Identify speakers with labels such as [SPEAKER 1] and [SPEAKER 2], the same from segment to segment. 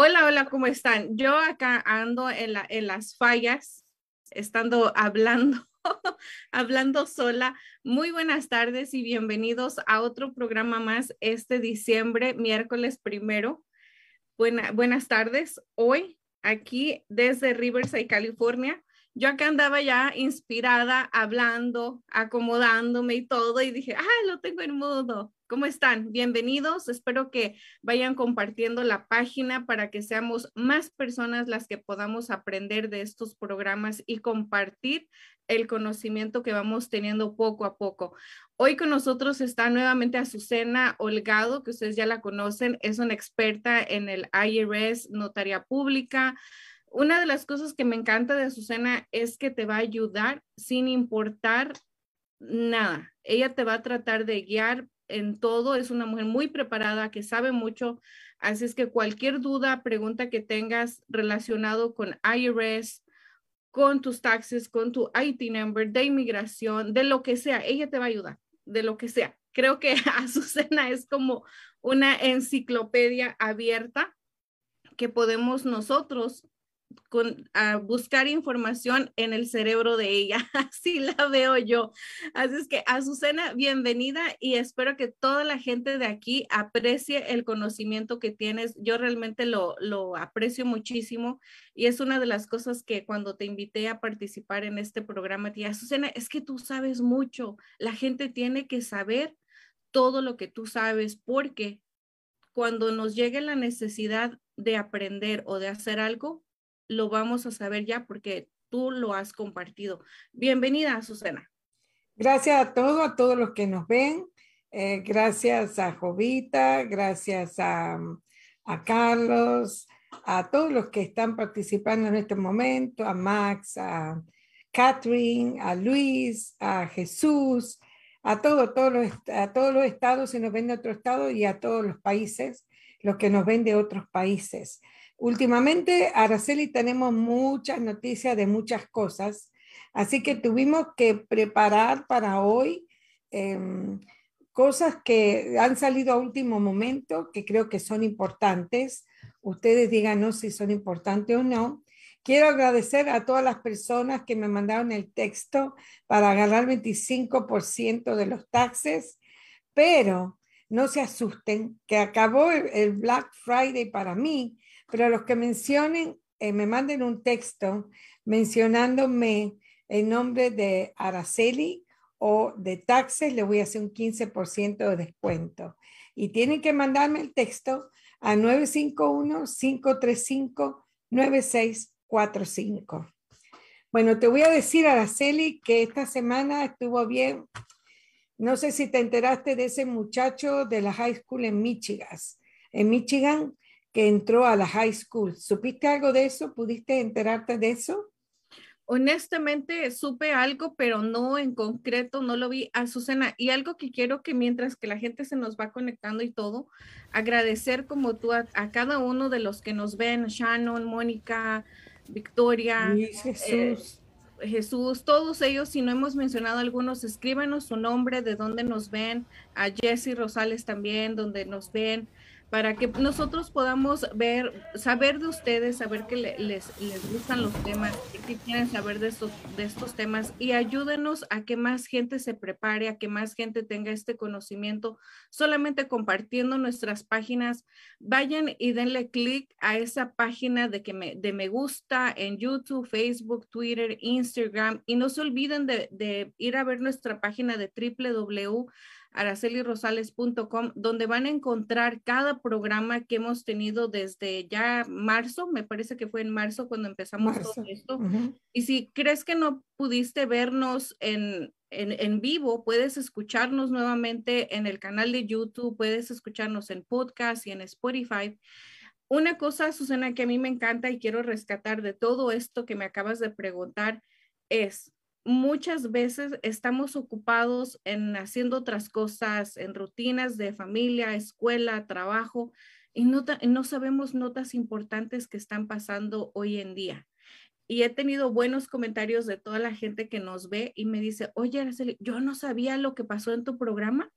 [SPEAKER 1] Hola, hola, ¿cómo están? Yo acá ando en, la, en las fallas, estando hablando, hablando sola. Muy buenas tardes y bienvenidos a otro programa más este diciembre, miércoles primero. Buena, buenas tardes. Hoy, aquí desde Riverside, California, yo acá andaba ya inspirada, hablando, acomodándome y todo, y dije, ah, lo tengo en mudo. ¿Cómo están? Bienvenidos. Espero que vayan compartiendo la página para que seamos más personas las que podamos aprender de estos programas y compartir el conocimiento que vamos teniendo poco a poco. Hoy con nosotros está nuevamente Azucena Holgado, que ustedes ya la conocen, es una experta en el IRS, notaría pública. Una de las cosas que me encanta de Azucena es que te va a ayudar sin importar nada. Ella te va a tratar de guiar en todo, es una mujer muy preparada que sabe mucho, así es que cualquier duda, pregunta que tengas relacionado con IRS, con tus taxes, con tu IT number, de inmigración, de lo que sea, ella te va a ayudar, de lo que sea. Creo que Azucena es como una enciclopedia abierta que podemos nosotros con, a buscar información en el cerebro de ella. Así la veo yo. Así es que, Azucena, bienvenida y espero que toda la gente de aquí aprecie el conocimiento que tienes. Yo realmente lo, lo aprecio muchísimo y es una de las cosas que cuando te invité a participar en este programa, tía Azucena, es que tú sabes mucho. La gente tiene que saber todo lo que tú sabes porque cuando nos llegue la necesidad de aprender o de hacer algo, lo vamos a saber ya porque tú lo has compartido. Bienvenida, Azucena.
[SPEAKER 2] Gracias a todos, a todos los que nos ven. Eh, gracias a Jovita, gracias a, a, Carlos, a todos los que están participando en este momento, a Max, a Catherine, a Luis, a Jesús, a, todo, todos los, a todos los estados, si nos ven de otro estado, y a todos los países, los que nos ven de otros países. Últimamente, Araceli, tenemos muchas noticias de muchas cosas, así que tuvimos que preparar para hoy em, cosas que han salido a último momento que creo que son importantes. Ustedes díganos si son importantes o no. Quiero agradecer a todas las personas que me mandaron el texto para agarrar 25% de los taxes, pero no se asusten que acabó el, Black Friday para mí, pero los que mencionen, eh, me manden un texto mencionándome el nombre de Araceli o de taxes, le voy a hacer un 15% de descuento. Y tienen que mandarme el texto a 951-535-9645. Bueno, te voy a decir, Araceli, que esta semana estuvo bien. No sé si te enteraste de ese muchacho de la high school en Michigan, en Michigan, que entró a la high school. ¿Supiste algo de eso? ¿Pudiste enterarte de eso?
[SPEAKER 1] honestamente supe algo, pero no en concreto, no lo vi. Azucena, y algo que quiero que mientras que la gente se nos va conectando y todo, agradecer como tú a, cada uno de los que nos ven, Shannon, Mónica, Victoria,
[SPEAKER 2] Jesús.
[SPEAKER 1] Eh, Jesús, todos ellos, si no hemos mencionado algunos, escríbanos su nombre, de dónde nos ven, a Jesse Rosales también, donde nos ven, para que nosotros podamos ver, saber de ustedes, saber que les, les gustan los temas, que quieren saber de estos, de estos temas y ayúdenos a que más gente se prepare, a que más gente tenga este conocimiento, solamente compartiendo nuestras páginas. Vayan y denle clic a esa página de, que me, de me gusta en YouTube, Facebook, Twitter, Instagram y no se olviden de, de ir a ver nuestra página de www aracelirosales.com, donde van a encontrar cada programa que hemos tenido desde ya marzo, me parece que fue en marzo cuando empezamos todo esto. Y si crees que no pudiste vernos en, en, en, vivo, puedes escucharnos nuevamente en el canal de YouTube, puedes escucharnos en podcast y en Spotify. Una cosa, Susana, que a mí me encanta y quiero rescatar de todo esto que me acabas de preguntar es, muchas veces estamos ocupados en haciendo otras cosas, en rutinas de familia, escuela, trabajo, y no, no sabemos notas importantes que están pasando hoy en día. Y he tenido buenos comentarios de toda la gente que nos ve y me dice, oye, yo no sabía lo que pasó en tu programa.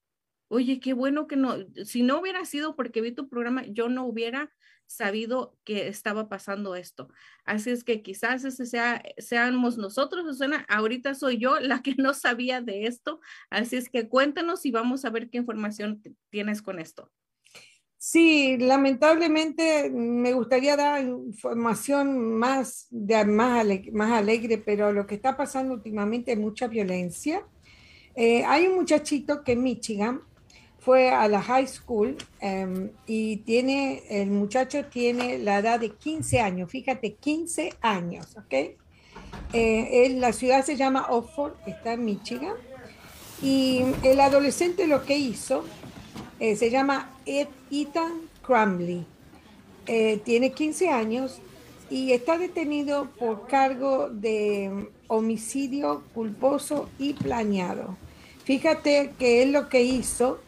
[SPEAKER 1] Oye, qué bueno que no, si no hubiera sido porque vi tu programa, yo no hubiera sabido que estaba pasando esto. Así es que quizás ese sea, seamos nosotros, Susana. Ahorita soy yo la que no sabía de esto. Así es que cuéntanos y vamos a ver qué información tienes con esto.
[SPEAKER 2] Sí, lamentablemente me gustaría dar información más, de, más, más alegre, pero lo que está pasando últimamente es mucha violencia. Eh, hay un muchachito que en Michigan fue a la high school em, y tiene, el muchacho tiene la edad de 15 años, fíjate, 15 años, ¿ok? Eh, la ciudad se llama Oxford, está en Michigan, y el adolescente lo que hizo eh, se llama Ethan Crumley, eh, tiene 15 años y está detenido por cargo de homicidio culposo y planeado. Fíjate que él lo que hizo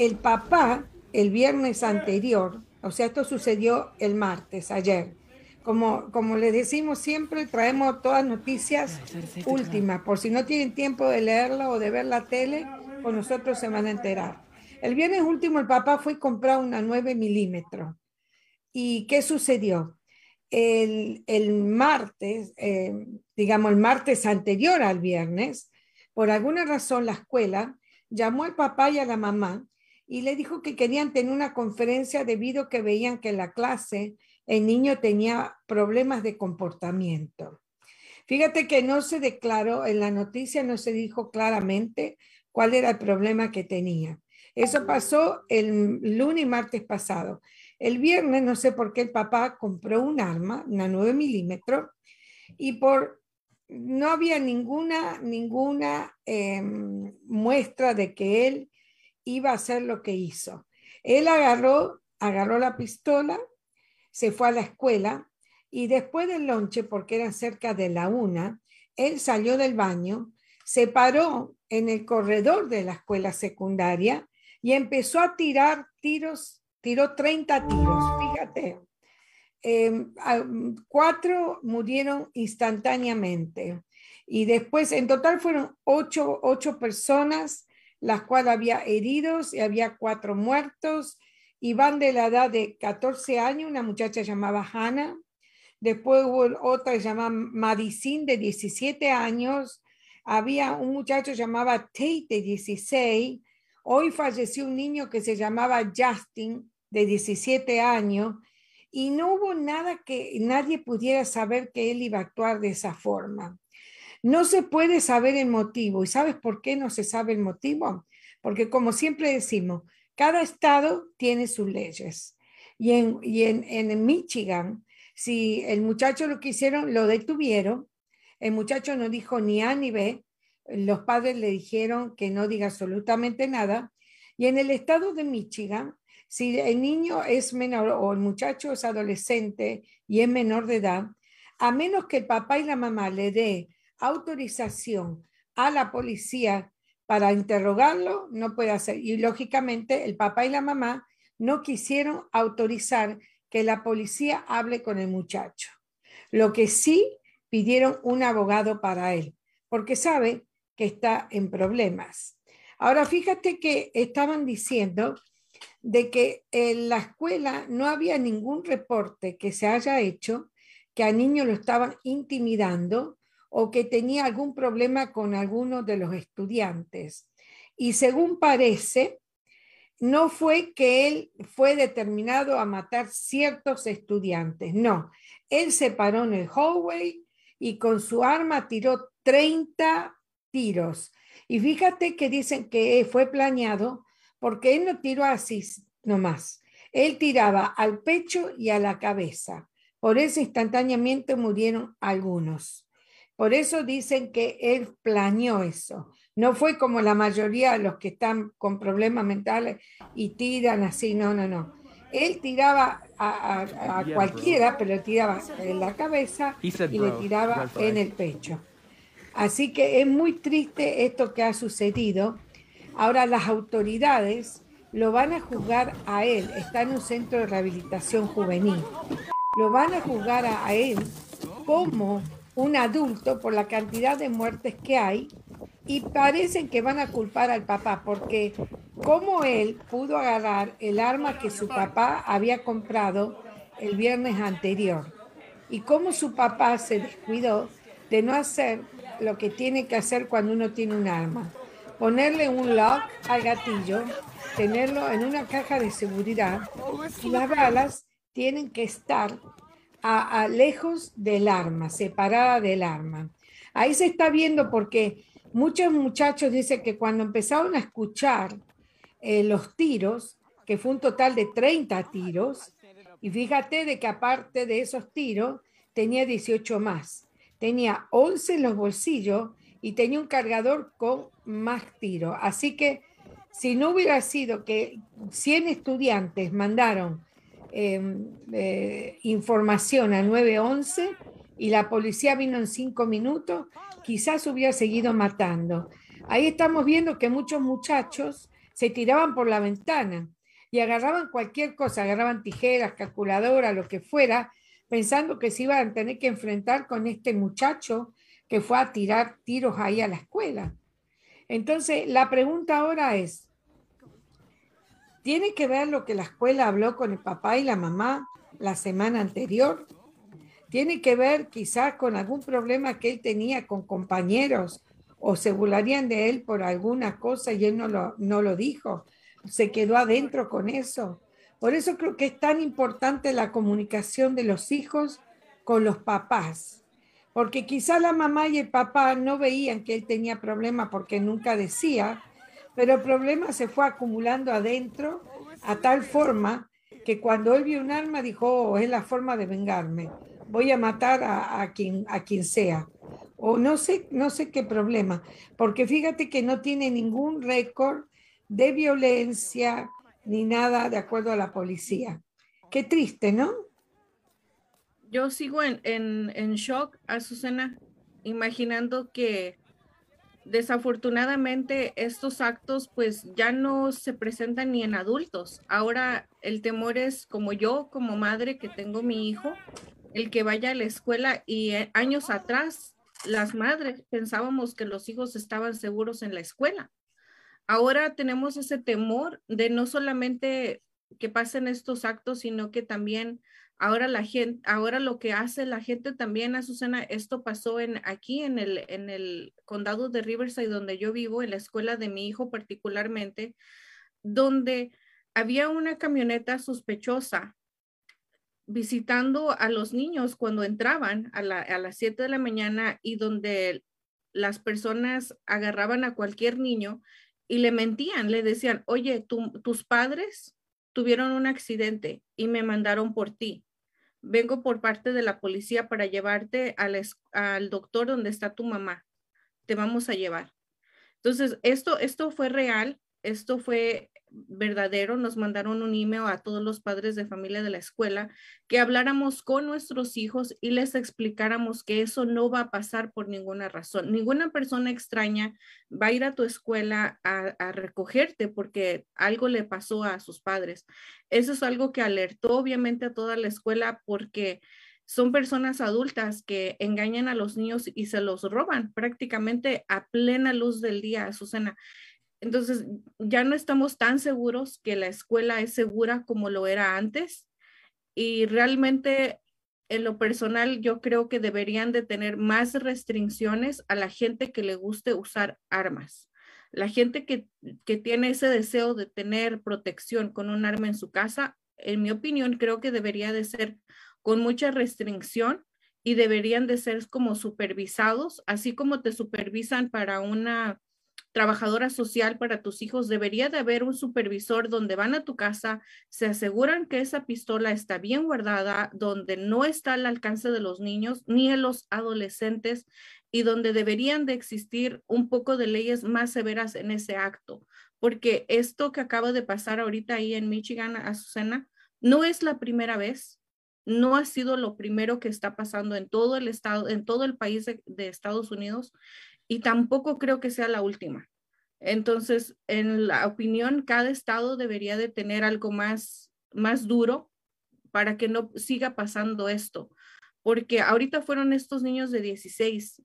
[SPEAKER 2] el papá el viernes anterior, o sea, esto sucedió el martes, ayer. Como, como le decimos siempre, traemos todas noticias últimas, por si no tienen tiempo de leerla o de ver la tele, con nosotros se van a enterar. El viernes último el papá fue a comprar una 9 milímetros. ¿Y qué sucedió? El, martes, eh, digamos el martes anterior al viernes, por alguna razón la escuela llamó al papá y a la mamá y le dijo que querían tener una conferencia debido a que veían que en la clase el niño tenía problemas de comportamiento. Fíjate que no se declaró, en la noticia no se dijo claramente cuál era el problema que tenía. Eso pasó el lunes y martes pasado. El viernes, no sé por qué el papá compró un arma, una 9 milímetros, y por no había ninguna, ninguna em, muestra de que él iba a hacer lo que hizo. Él agarró, agarró la pistola, se fue a la escuela y después del lonche, porque era cerca de la una, él salió del baño, se paró en el corredor de la escuela secundaria y empezó a tirar tiros, tiró 30 tiros, fíjate. Em, cuatro murieron instantáneamente y después en total fueron ocho, ocho personas las cuales había heridos y había cuatro muertos, y de la edad de 14 años, una muchacha llamada Hannah, después hubo otra llamada Madison de 17 años, había un muchacho llamaba Tate de 16, hoy falleció un niño que se llamaba Justin de 17 años, y no hubo nada que nadie pudiera saber que él iba a actuar de esa forma. No se puede saber el motivo. ¿Y sabes por qué no se sabe el motivo? Porque como siempre decimos, cada estado tiene sus leyes. Y en, y en, en Michigan, si el muchacho lo quisieron, lo detuvieron, el muchacho no dijo ni A ni B, los padres le dijeron que no diga absolutamente nada. Y en el estado de Michigan, si el niño es menor o el muchacho es adolescente y es menor de edad, a menos que el papá y la mamá le dé autorización a la policía para interrogarlo, no puede hacer. Y lógicamente el papá y la mamá no quisieron autorizar que la policía hable con el muchacho. Lo que sí pidieron un abogado para él, porque sabe que está en problemas. Ahora fíjate que estaban diciendo de que en la escuela no había ningún reporte que se haya hecho que a niños lo estaban intimidando o que tenía algún problema con alguno de los estudiantes. Y según parece, no fue que él fue determinado a matar ciertos estudiantes, no. Él se paró en el hallway y con su arma tiró 30 tiros. Y fíjate que dicen que fue planeado porque él no tiró así nomás. Él tiraba al pecho y a la cabeza. Por eso instantáneamente murieron algunos. Por eso dicen que él planeó eso. No fue como la mayoría de los que están con problemas mentales y tiran así, no, no, no. Él tiraba a, cualquiera, pero tiraba en la cabeza y le tiraba en el pecho. Así que es muy triste esto que ha sucedido Ahora las autoridades lo van a juzgar a él, está en un centro de rehabilitación juvenil. Lo van a juzgar a él como un adulto por la cantidad de muertes que hay y parecen que van a culpar al papá porque como él pudo agarrar el arma que su papá había comprado el viernes anterior y cómo su papá se descuidó de no hacer lo que tiene que hacer cuando uno tiene un arma. Ponerle un lock al gatillo, tenerlo en una caja de seguridad y las balas tienen que estar a, lejos del arma, separada del arma. Ahí se está viendo porque muchos muchachos dicen que cuando empezaron a escuchar eh, los tiros, que fue un total de 30 tiros, y fíjate de que aparte de esos tiros, tenía 18 más. Tenía 11 en los bolsillos y tenía un cargador con más tiro. Así que si no hubiera sido que 100 estudiantes mandaron eh, información a 911 y la policía vino en cinco minutos, quizás hubiera seguido matando. Ahí estamos viendo que muchos muchachos se tiraban por la ventana y agarraban cualquier cosa, agarraban tijeras, calculadoras, lo que fuera, pensando que se iban a tener que enfrentar con este muchacho que fue a tirar tiros ahí a la escuela. Entonces, la pregunta ahora es, ¿tiene que ver lo que la escuela habló con el papá y la mamá la semana anterior? ¿Tiene que ver quizás con algún problema que él tenía con compañeros o se burlarían de él por alguna cosa y él no lo, no lo dijo? Se quedó adentro con eso. Por eso creo que es tan importante la comunicación de los hijos con los papás porque quizá la mamá y el papá no veían que él tenía problemas porque nunca decía, pero el problema se fue acumulando adentro a tal forma que cuando él vio un arma dijo, oh, es la forma de vengarme, voy a matar a, quien, a quien sea. O no sé, no sé qué problema, porque fíjate que no tiene ningún récord de violencia ni nada de acuerdo a la policía. Qué triste, ¿no?
[SPEAKER 1] yo sigo en, en, en shock, Azucena, imaginando que desafortunadamente estos actos pues ya no se presentan ni en adultos. Ahora el temor es como yo, como madre que tengo mi hijo, el que vaya a la escuela y eh, años atrás las madres pensábamos que los hijos estaban seguros en la escuela. ahora tenemos ese temor de no solamente que pasen estos actos, sino que también ahora la gente, ahora lo que hace la gente también, Azucena, esto pasó en aquí en el, en el condado de Riverside, donde yo vivo, en la escuela de mi hijo particularmente, donde había una camioneta sospechosa visitando a los niños cuando entraban a, las 7 de la mañana y donde las personas agarraban a cualquier niño y le mentían, le decían, oye, tus padres tuvieron un accidente y me mandaron por ti. Vengo por parte de la policía para llevarte al, doctor donde está tu mamá. Te vamos a llevar. Entonces, esto, esto fue real, esto fue verdadero, nos mandaron un email a todos los padres de familia de la escuela que habláramos con nuestros hijos y les explicáramos que eso no va a pasar por ninguna razón. Ninguna persona extraña va a ir a tu escuela a, a recogerte porque algo le pasó a sus padres. Eso es algo que alertó obviamente a toda la escuela porque son personas adultas que engañan a los niños y se los roban prácticamente a plena luz del día, Azucena. Entonces, ya no estamos tan seguros que la escuela es segura como lo era antes y realmente en lo personal yo creo que deberían de tener más restricciones a la gente que le guste usar armas. La gente que, que tiene ese deseo de tener protección con un arma en su casa, en mi opinión, creo que debería de ser con mucha restricción y deberían de ser como supervisados, así como te supervisan para una trabajadora social para tus hijos, debería de haber un supervisor donde van a tu casa, se aseguran que esa pistola está bien guardada, donde no está al alcance de los niños ni de los adolescentes y donde deberían de existir un poco de leyes más severas en ese acto, porque esto que acaba de pasar ahorita ahí en Michigan, Azucena, no es la primera vez. No ha sido lo primero que está pasando en todo el estado, en todo el país de Estados Unidos y tampoco creo que sea la última. Entonces, en la opinión, cada estado debería de tener algo más, más duro para que no siga pasando esto. Porque ahorita fueron estos niños de 16.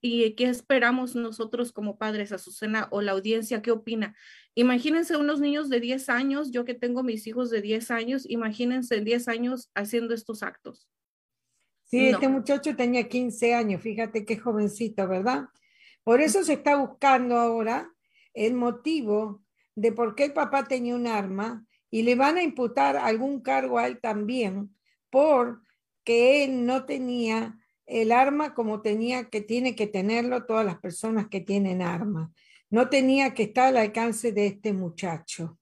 [SPEAKER 1] ¿Y qué esperamos nosotros como padres, Azucena, o la audiencia? ¿Qué opina? Imagínense unos niños de 10 años, yo que tengo mis hijos de 10 años, imagínense 10 años haciendo estos actos.
[SPEAKER 2] Sí, este muchacho tenía 15 años, fíjate qué jovencito, ¿verdad? Por eso se está buscando ahora el motivo de por qué el papá tenía un arma y le van a imputar algún cargo a él también por que él no tenía el arma como tenía que tiene que tenerlo todas las personas que tienen arma. No tenía que estar al alcance de este muchacho.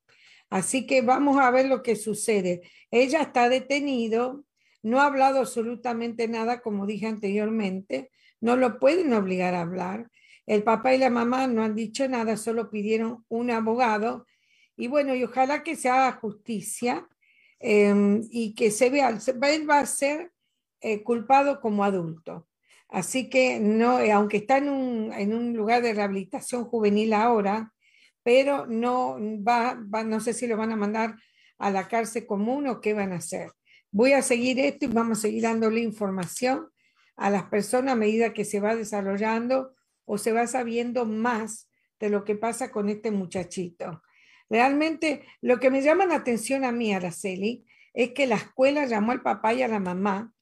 [SPEAKER 2] Así que vamos a ver lo que sucede. Ella está detenido, no ha hablado absolutamente nada, como dije anteriormente, no lo pueden obligar a hablar. El papá y la mamá no han dicho nada, solo pidieron un abogado. Y bueno, y ojalá que se haga justicia em, y que se vea, él va a ser eh, culpado como adulto. Así que no, eh, aunque está en un, en un, lugar de rehabilitación juvenil ahora, pero no va, no sé si lo van a mandar a la cárcel común o qué van a hacer. Voy a seguir esto y vamos a seguir dándole información a las personas a medida que se va desarrollando o se va sabiendo más de lo que pasa con este muchachito. Realmente lo que me llama la atención a mí, Araceli, es que la escuela llamó al papá y a la mamá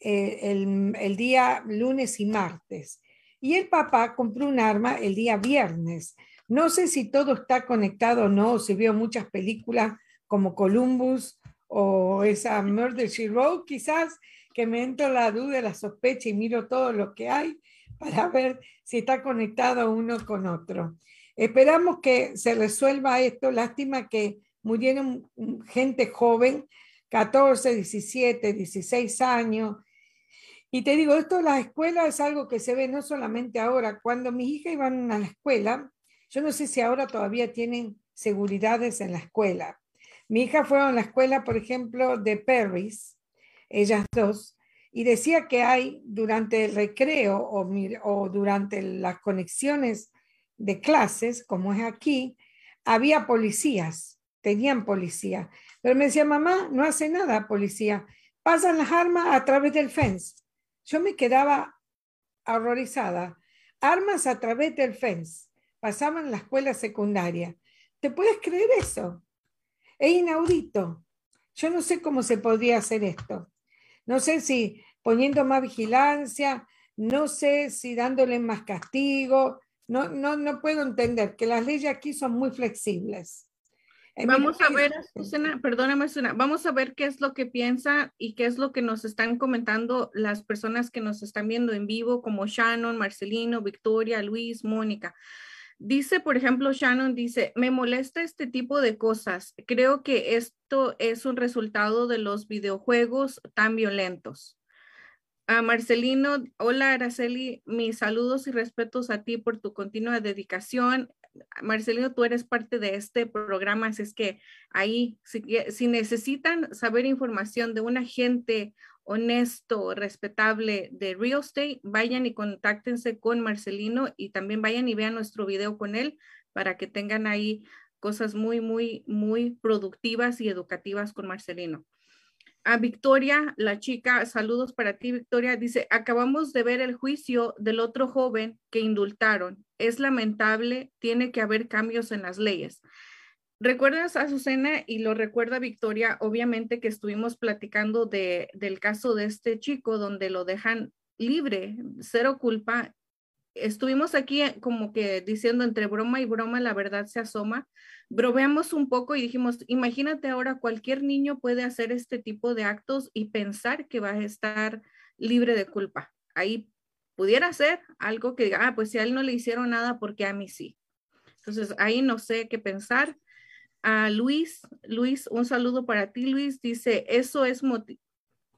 [SPEAKER 2] eh, el, día lunes y martes. Y el papá compró un arma el día viernes. No sé si todo está conectado o no, si vio muchas películas como Columbus o esa Murder She Wrote, quizás que me entra la duda, la sospecha y miro todo lo que hay para ver si está conectado uno con otro. Esperamos que se resuelva esto. Lástima que murieron gente joven, 14, 17, 16 años. Y te digo, esto de la escuela es algo que se ve no solamente ahora. Cuando mis hijas iban a la escuela, yo no sé si ahora todavía tienen seguridades en la escuela. Mi hija fue a la escuela, por ejemplo, de Paris, ellas dos, y decía que hay durante el recreo o, o durante las conexiones de clases, como es aquí, había policías, tenían policía. Pero me decía, mamá, no hace nada policía, pasan las armas a través del fence. Yo me quedaba horrorizada. Armas a través del fence. pasaban la escuela secundaria. ¿Te puedes creer eso? Es inaudito. Yo no sé cómo se podría hacer esto. No sé si poniendo más vigilancia, no sé si dándole más castigo. No, no, no puedo entender que las leyes aquí son muy flexibles.
[SPEAKER 1] vamos a ver, Susana, perdóname, Susana, vamos a ver qué es lo que piensa y qué es lo que nos están comentando las personas que nos están viendo en vivo, como Shannon, Marcelino, Victoria, Luis, Mónica. Dice, por ejemplo, Shannon dice, me molesta este tipo de cosas. Creo que esto es un resultado de los videojuegos tan violentos. A Marcelino, hola Araceli, mis saludos y respetos a ti por tu continua dedicación. Marcelino, tú eres parte de este programa, así es que ahí, si, si necesitan saber información de un agente honesto, respetable de real estate, vayan y contáctense con Marcelino y también vayan y vean nuestro video con él para que tengan ahí cosas muy, muy, muy productivas y educativas con Marcelino. A Victoria, la chica, saludos para ti, Victoria, dice, acabamos de ver el juicio del otro joven que indultaron. Es lamentable, tiene que haber cambios en las leyes. ¿Recuerdas, Azucena, y lo recuerda Victoria, obviamente que estuvimos platicando de, del caso de este chico donde lo dejan libre, cero culpa. Estuvimos aquí eh, como que diciendo entre broma y broma la verdad se asoma. Bromeamos un poco y dijimos, imagínate ahora cualquier niño puede hacer este tipo de actos y pensar que va a estar libre de culpa. Ahí pudiera ser algo que diga, ah, pues si a él no le hicieron nada, porque a mí sí. Entonces ahí no sé qué pensar Luis. Luis, un saludo para ti, Luis. Dice, eso es,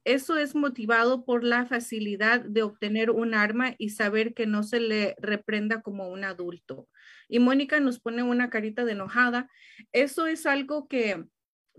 [SPEAKER 1] eso es motivado por la facilidad de obtener un arma y saber que no se le reprenda como un adulto. Y Mónica nos pone una carita de enojada. Eso es algo que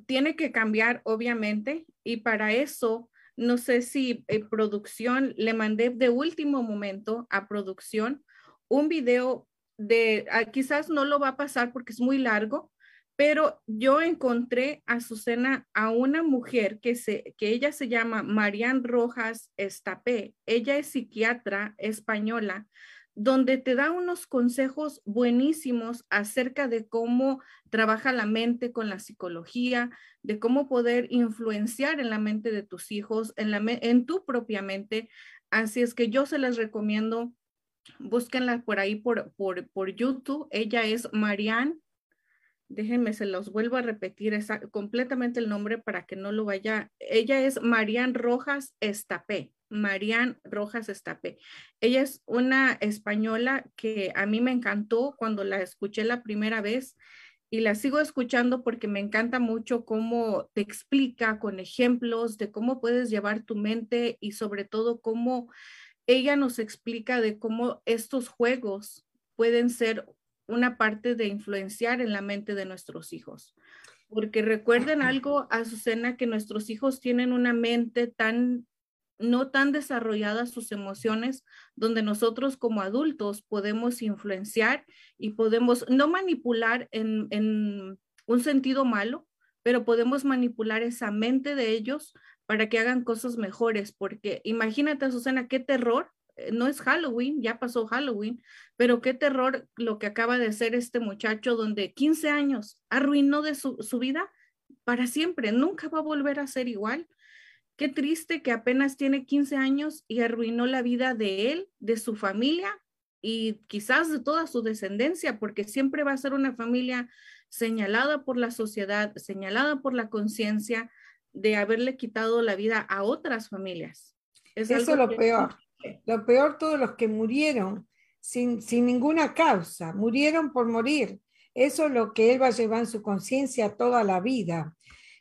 [SPEAKER 1] tiene que cambiar, obviamente, y para eso, no sé si en producción le mandé de último momento a producción un video de, ah, quizás no lo va a pasar porque es muy largo, pero yo encontré a Susana a una mujer que, se, que ella se llama Marian Rojas Estapé. Ella es psiquiatra española, donde te da unos consejos buenísimos acerca de cómo trabaja la mente con la psicología, de cómo poder influenciar en la mente de tus hijos, en, la, en tu propia mente. Así es que yo se las recomiendo, búsquenla por ahí por, por, por YouTube. Ella es Marian déjenme, se los vuelvo a repetir completamente el nombre para que no lo vaya. Ella es Marian Rojas Estapé. Marian Rojas Estapé. Ella es una española que a mí me encantó cuando la escuché la primera vez y la sigo escuchando porque me encanta mucho cómo te explica con ejemplos de cómo puedes llevar tu mente y sobre todo cómo ella nos explica de cómo estos juegos pueden ser una parte de influenciar en la mente de nuestros hijos. Porque recuerden algo, Azucena, que nuestros hijos tienen una mente tan, no tan desarrollada sus emociones, donde nosotros como adultos podemos influenciar y podemos no manipular en, en un sentido malo, pero podemos manipular esa mente de ellos para que hagan cosas mejores, porque imagínate, Azucena, qué terror no es Halloween, ya pasó Halloween, pero qué terror lo que acaba de hacer este muchacho donde 15 años arruinó de su, vida para siempre, nunca va a volver a ser igual. Qué triste que apenas tiene 15 años y arruinó la vida de él, de su familia y quizás de toda su descendencia, porque siempre va a ser una familia señalada por la sociedad, señalada por la conciencia de haberle quitado la vida a otras familias.
[SPEAKER 2] Es Eso es lo peor. Lo peor, todos los que murieron sin, ninguna causa, murieron por morir. Eso es lo que él va a llevar en su conciencia toda la vida.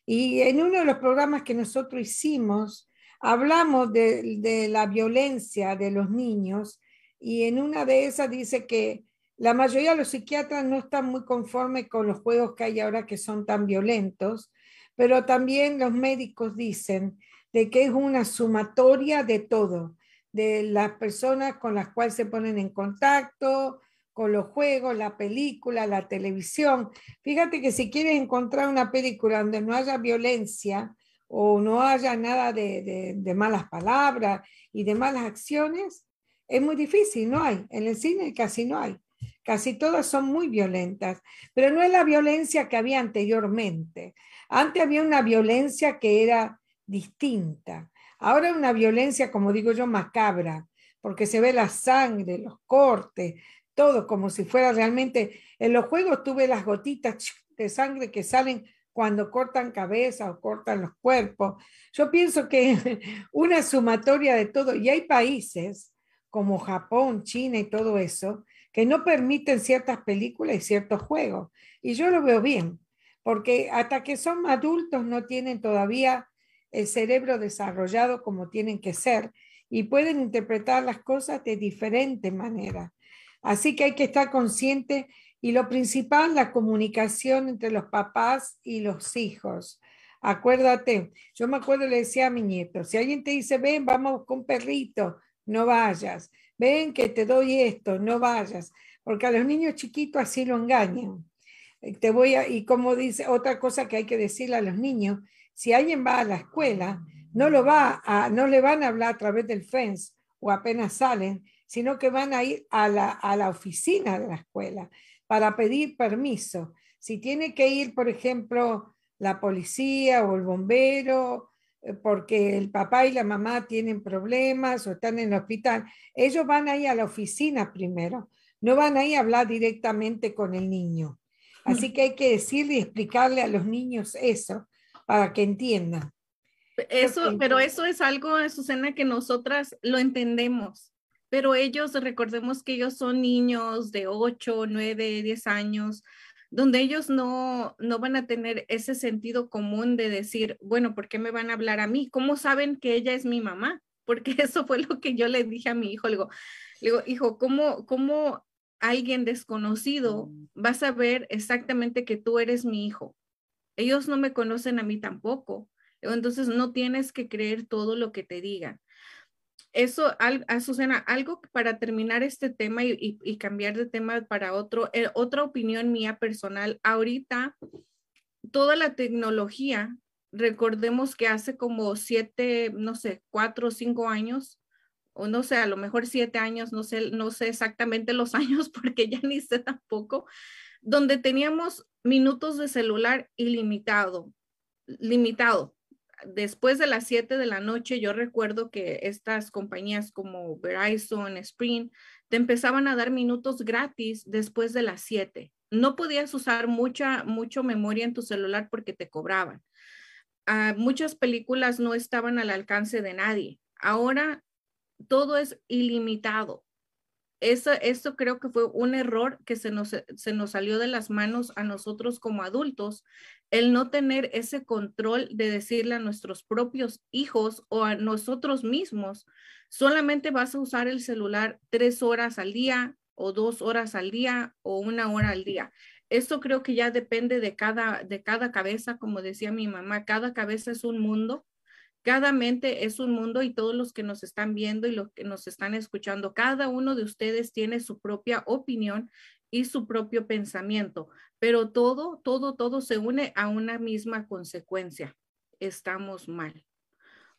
[SPEAKER 2] Y en uno de los programas que nosotros hicimos, hablamos de, de, la violencia de los niños y en una de esas dice que la mayoría de los psiquiatras no están muy conformes con los juegos que hay ahora que son tan violentos, pero también los médicos dicen de que es una sumatoria de todo, de las personas con las cuales se ponen en contacto, con los juegos, la película, la televisión. Fíjate que si quieres encontrar una película donde no haya violencia o no haya nada de, de, malas palabras y de malas acciones, es muy difícil, no hay. En el cine casi no hay. casi todas son muy violentas, pero no es la violencia que había anteriormente. Antes había una violencia que era distinta. Ahora una violencia, como digo yo, macabra, porque se ve la sangre, los cortes, todo como si fuera realmente... En los juegos tuve las gotitas de sangre que salen cuando cortan cabeza o cortan los cuerpos. Yo pienso que una sumatoria de todo, y hay países como Japón, China y todo eso, que no permiten ciertas películas y ciertos juegos. Y yo lo veo bien, porque hasta que son adultos no tienen todavía el cerebro desarrollado como tienen que ser y pueden interpretar las cosas de diferente manera. Así que hay que estar consciente y lo principal, la comunicación entre los papás y los hijos. Acuérdate, yo me acuerdo, le decía a mi nieto, si alguien te dice, ven, vamos con perrito, no vayas. Ven que te doy esto, no vayas. Porque a los niños chiquitos así lo engañan. Eh, te voy y como dice, otra cosa que hay que decirle a los niños, si alguien va a la escuela, no, lo va a, no le van a hablar a través del fence o apenas salen, sino que van a ir a la, a la oficina de la escuela para pedir permiso. Si tiene que ir, por ejemplo, la policía o el bombero, eh, porque el papá y la mamá tienen problemas o están en el hospital, ellos van ahí a la oficina primero, no van ahí a hablar directamente con el niño. Así que hay que decirle y explicarle a los niños eso para que entiendan.
[SPEAKER 1] Eso, pero eso es algo, Susana, que nosotras lo entendemos pero ellos, recordemos que ellos son niños de 8, 9, 10 años, donde ellos no, no van a tener ese sentido común de decir, bueno, ¿por qué me van a hablar a mí? ¿Cómo saben que ella es mi mamá? Porque eso fue lo que yo le dije a mi hijo. Le digo, le digo hijo, ¿cómo, ¿cómo alguien desconocido va a saber exactamente que tú eres mi hijo? Ellos no me conocen a mí tampoco. Entonces no tienes que creer todo lo que te digan eso, Susana, algo para terminar este tema y, cambiar de tema para otro, eh, otra opinión mía personal. Ahorita, toda la tecnología, recordemos que hace como siete, no sé, cuatro o cinco años, o no sé, a lo mejor siete años, no sé, no sé exactamente los años porque ya ni sé tampoco, donde teníamos minutos de celular ilimitado, limitado después de las 7 de la noche, yo recuerdo que estas compañías como Verizon, Sprint, te empezaban a dar minutos gratis después de las 7. No podías usar mucha, mucho memoria en tu celular porque te cobraban. Ah, muchas películas no estaban al alcance de nadie. Ahora todo es ilimitado. Eso, esto creo que fue un error que se nos, se nos salió de las manos a nosotros como adultos, el no tener ese control de decirle a nuestros propios hijos o a nosotros mismos, solamente vas a usar el celular tres horas al día o dos horas al día o una hora al día. Esto creo que ya depende de cada, de cada cabeza, como decía mi mamá, cada cabeza es un mundo cada mente es un mundo y todos los que nos están viendo y los que nos están escuchando, cada uno de ustedes tiene su propia opinión y su propio pensamiento, pero todo, todo, todo se une a una misma consecuencia. Estamos mal.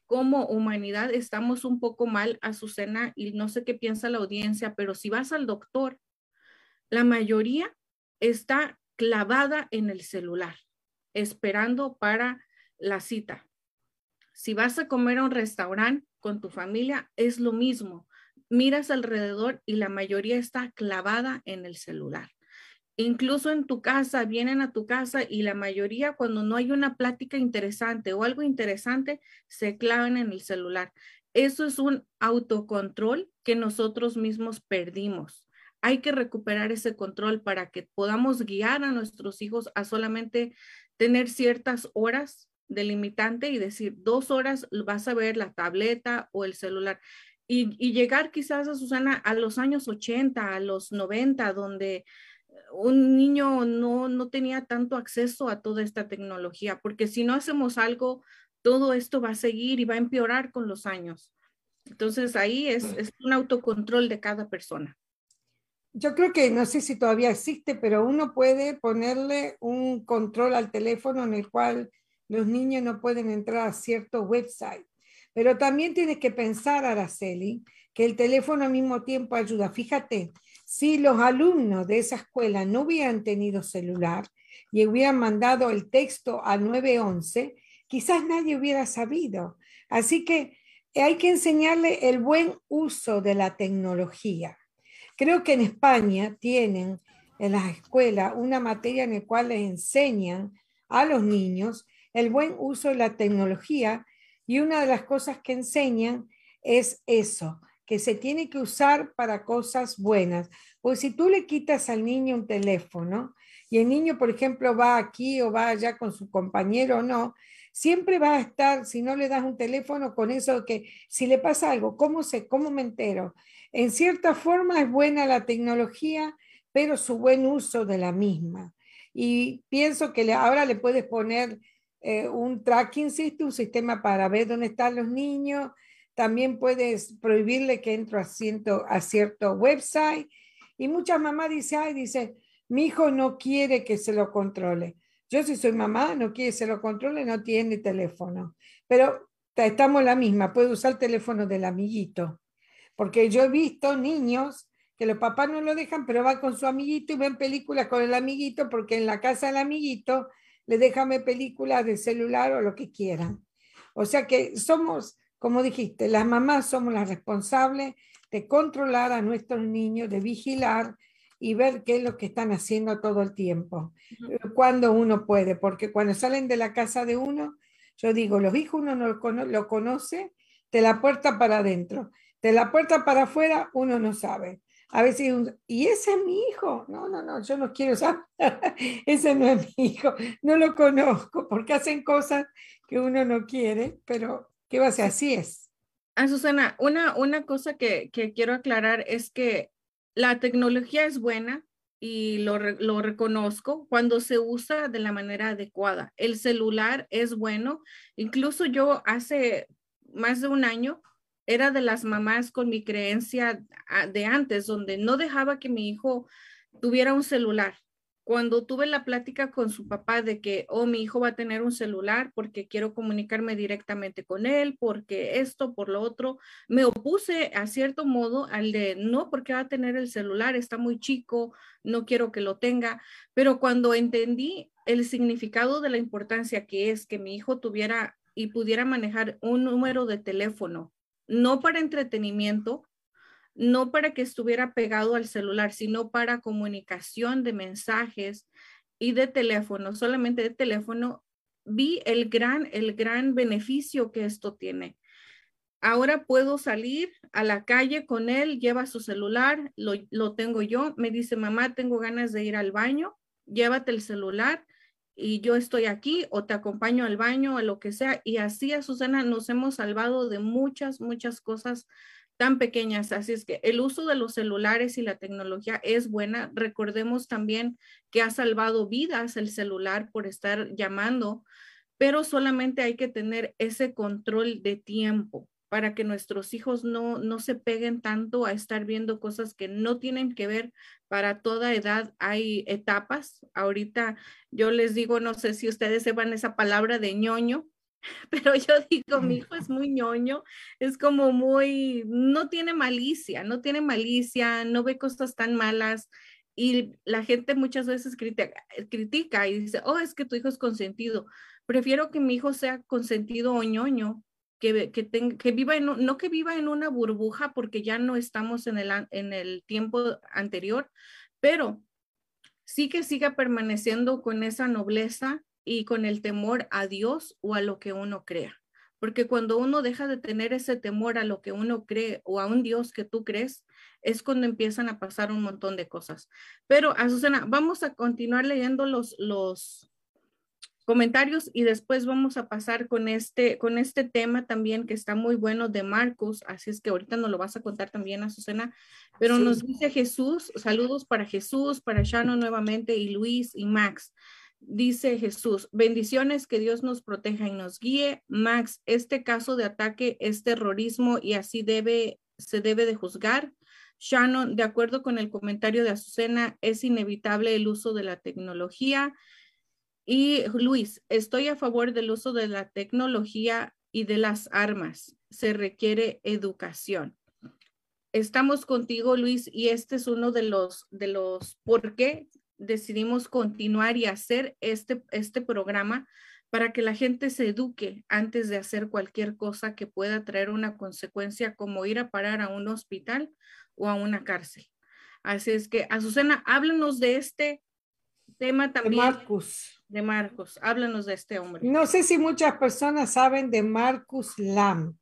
[SPEAKER 1] Como humanidad estamos un poco mal, Azucena, y no sé qué piensa la audiencia, pero si vas al doctor, la mayoría está clavada en el celular, esperando para la cita. Si vas a comer a un restaurante con tu familia, es lo mismo miras alrededor y la mayoría está clavada en el celular. Incluso en tu casa, vienen a tu casa y la mayoría cuando no hay una plática interesante o algo interesante, se clavan en el celular. Eso es un autocontrol que nosotros mismos perdimos. Hay que recuperar ese control para que podamos guiar a nuestros hijos a solamente tener ciertas horas delimitante y decir, dos horas vas a ver la tableta o el celular y, llegar quizás a Susana a los años 80, a los 90, donde un niño no, no tenía tanto acceso a toda esta tecnología, porque si no hacemos algo, todo esto va a seguir y va a empeorar con los años. Entonces ahí es, es un autocontrol de cada persona.
[SPEAKER 2] Yo creo que no sé si todavía existe, pero uno puede ponerle un control al teléfono en el cual los niños no pueden entrar a cierto website pero también tienes que pensar, Araceli, que el teléfono al mismo tiempo ayuda. Fíjate, si los alumnos de esa escuela no hubieran tenido celular y hubieran mandado el texto a 911, quizás nadie hubiera sabido. Así que hay que enseñarle el buen uso de la tecnología. Creo que en España tienen en las escuelas una materia en la cual les enseñan a los niños el buen uso de la tecnología y una de las cosas que enseñan es eso, que se tiene que usar para cosas buenas. Pues si tú le quitas al niño un teléfono y el niño, por ejemplo, va aquí o va allá con su compañero o no, siempre va a estar, si no le das un teléfono, con eso que si le pasa algo, ¿cómo, sé, cómo me entero? En cierta forma es buena la tecnología, pero su buen uso de la misma. Y pienso que ahora le puedes poner eh, un tracking system, un sistema para ver dónde están los niños. También puedes prohibirle que entre a cierto, a cierto website. Y muchas mamás dicen, ay, dice, mi hijo no quiere que se lo controle. Yo si soy mamá, no quiere que se lo controle, no tiene teléfono. Pero estamos la misma, puede usar el teléfono del amiguito. Porque yo he visto niños que los papás no lo dejan, pero va con su amiguito y ven películas con el amiguito, porque en la casa del amiguito le déjame películas de celular o lo que quieran. O sea que somos, como dijiste, las mamás somos las responsables de controlar a nuestros niños, de vigilar y ver qué es lo que están haciendo todo el tiempo, cuando uno puede, porque cuando salen de la casa de uno, yo digo, los hijos uno no lo, conoce de la puerta para adentro, de la puerta para afuera uno no sabe. A veces, y ese es mi hijo. No, no, no, yo no quiero saber. ese no es mi hijo. No lo conozco porque hacen cosas que uno no quiere, pero ¿qué va a ser? Así es.
[SPEAKER 1] Ah, Susana, una, una cosa que, que quiero aclarar es que la tecnología es buena y lo, lo, reconozco cuando se usa de la manera adecuada. El celular es bueno. Incluso yo hace más de un año era de las mamás con mi creencia ah, de antes, donde no dejaba que mi hijo tuviera un celular. Cuando tuve la plática con su papá de que, oh, mi hijo va a tener un celular porque quiero comunicarme directamente con él, porque esto, por lo otro, me opuse a cierto modo al de, no, porque va a tener el celular, está muy chico, no quiero que lo tenga, pero cuando entendí el significado de la importancia que es que mi hijo tuviera y pudiera manejar un número de teléfono, no para entretenimiento, no para que estuviera pegado al celular, sino para comunicación de mensajes y de teléfono, solamente de teléfono, vi el gran, el gran beneficio que esto tiene. Ahora puedo salir a la calle con él, lleva su celular, lo, lo tengo yo, me dice, mamá, tengo ganas de ir al baño, llévate el celular y yo estoy aquí o te acompaño al baño, a lo que sea. Y así Susana nos hemos salvado de muchas, muchas cosas tan pequeñas. Así es que el uso de los celulares y la tecnología es buena. Recordemos también que ha salvado vidas el celular por estar llamando, pero solamente hay que tener ese control de tiempo para que nuestros hijos no, no se peguen tanto a estar viendo cosas que no tienen que ver para toda edad. Hay etapas. Ahorita yo les digo, no sé si ustedes sepan esa palabra de ñoño, pero yo digo, mi hijo es muy ñoño, es como muy, no tiene malicia, no tiene malicia, no ve cosas tan malas. Y la gente muchas veces critica, critica y dice, oh, es que tu hijo es consentido. Prefiero que mi hijo sea consentido o ñoño, que, viva en, no que viva en una burbuja porque ya no estamos en el, en el tiempo anterior, pero sí que siga permaneciendo con esa nobleza y con el temor a Dios o a lo que uno crea. Porque cuando uno deja de tener ese temor a lo que uno cree o a un Dios que tú crees, es cuando empiezan a pasar un montón de cosas. Pero, Azucena, vamos a continuar leyendo los, los comentarios y después vamos a pasar con este, con este tema también que está muy bueno de Marcos. Así es que ahorita nos lo vas a contar también, Azucena. Pero nos dice Jesús, saludos para Jesús, para Shannon nuevamente y Luis y Max. Dice Jesús, bendiciones, que Dios nos proteja y nos guíe. Max, este caso de ataque es terrorismo y así debe, se debe de juzgar. Shannon, de acuerdo con el comentario de Azucena, es inevitable el uso de la tecnología. Y Luis, estoy a favor del uso de la tecnología y de las armas. Se requiere educación. estamos contigo, Luis, y este es uno de los, de los por qué decidimos continuar y hacer este, este programa para que la gente se eduque antes de hacer cualquier cosa que pueda traer una consecuencia como ir a parar a un hospital o a una cárcel. Así es que, Azucena, háblanos de este tema también.
[SPEAKER 2] Marcus.
[SPEAKER 1] De Marcos, háblanos de este hombre.
[SPEAKER 2] No sé si muchas personas saben de Marcus Lam.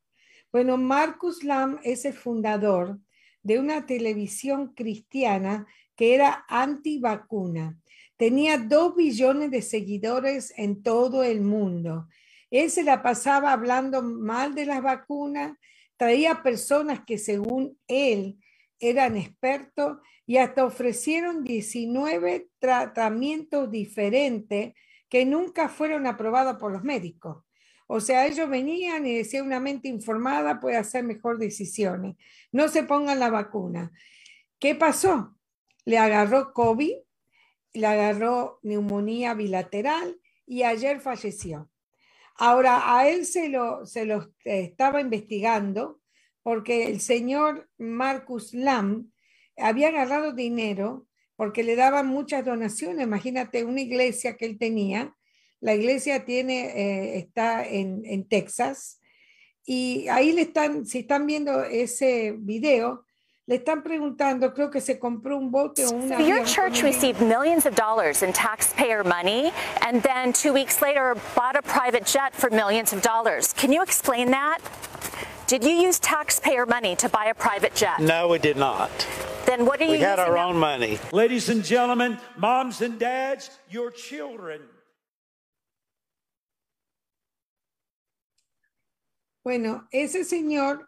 [SPEAKER 2] Bueno, Marcus Lam es el fundador de una televisión cristiana que era anti-vacuna. Tenía dos billones de seguidores en todo el mundo. Él se la pasaba hablando mal de las vacunas, traía personas que según él eran expertos y hasta ofrecieron 19 tratamientos diferentes que nunca fueron aprobados por los médicos. O sea, ellos venían y decían una mente informada puede hacer mejor decisiones. No se pongan la vacuna. ¿Qué pasó? le agarró COVID, le agarró neumonía bilateral y ayer falleció. Ahora, a él se lo, se lo estaba investigando porque el señor Marcus Lam había agarrado dinero porque le daban muchas donaciones. Imagínate una iglesia que él tenía. La iglesia tiene, eh, está en, en Texas. Y ahí le están, si están viendo ese video, le están preguntando, creo que se compró un bote o una.
[SPEAKER 3] So your church received millions of dollars in taxpayer money and then two weeks later bought a private jet for millions of dollars. Can you explain that? Did you use taxpayer money to buy a private jet?
[SPEAKER 4] No, we did not.
[SPEAKER 3] Then what are you
[SPEAKER 4] We had our own money.
[SPEAKER 5] Ladies and gentlemen, moms and dads, your children.
[SPEAKER 2] Bueno, ese señor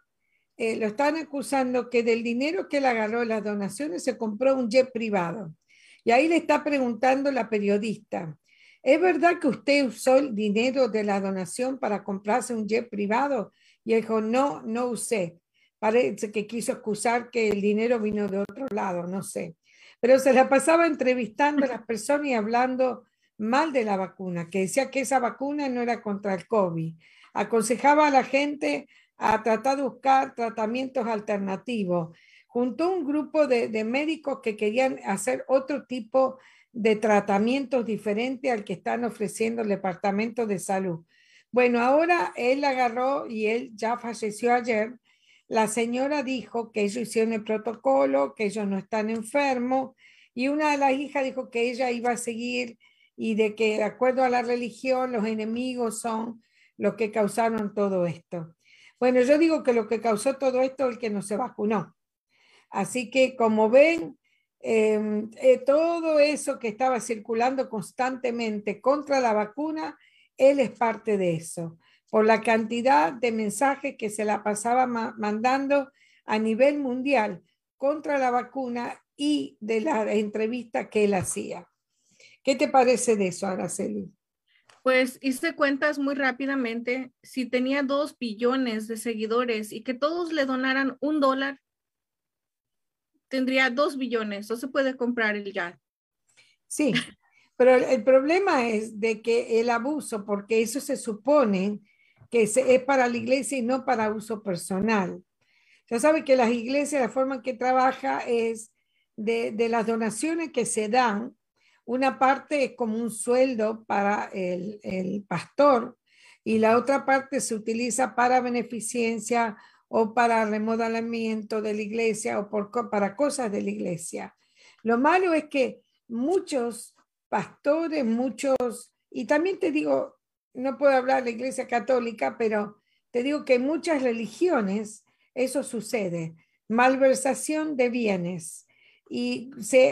[SPEAKER 2] eh, lo están acusando que del dinero que él agarró las donaciones se compró un jet privado. Y ahí le está preguntando la periodista, ¿es verdad que usted usó el dinero de la donación para comprarse un jet privado? Y dijo, no, no usé. Parece que quiso excusar que el dinero vino de otro lado, no sé. Pero se la pasaba entrevistando a las personas y hablando mal de la vacuna, que decía que esa vacuna no era contra el COVID. Aconsejaba a la gente a tratar de buscar tratamientos alternativos. Juntó un grupo de, de médicos que querían hacer otro tipo de tratamientos diferentes al que están ofreciendo el Departamento de Salud. Bueno, ahora él agarró y él ya falleció ayer. La señora dijo que ellos hicieron el protocolo, que ellos no están enfermos y una de las hijas dijo que ella iba a seguir y de que de acuerdo a la religión los enemigos son los que causaron todo esto. Bueno, yo digo que lo que causó todo esto es el que no se vacunó. Así que como ven, eh, eh, todo eso que estaba circulando constantemente contra la vacuna, él es parte de eso, por la cantidad de mensajes que se la pasaba ma mandando a nivel mundial contra la vacuna y de la entrevista que él hacía. ¿Qué te parece de eso, Araceli?
[SPEAKER 1] Pues hice cuentas muy rápidamente. Si tenía dos billones de seguidores y que todos le donaran un dólar, tendría dos billones. No se puede comprar el ya.
[SPEAKER 2] Sí, pero el problema es de que el abuso, porque eso se supone que es para la iglesia y no para uso personal. Ya sabe que las iglesias, la forma en que trabaja es de, de las donaciones que se dan, una parte es como un sueldo para el, el, pastor y la otra parte se utiliza para beneficencia o para remodelamiento de la iglesia o por, para cosas de la iglesia. Lo malo es que muchos pastores, muchos, y también te digo, no puedo hablar de la iglesia católica, pero te digo que en muchas religiones eso sucede. Malversación de bienes. Y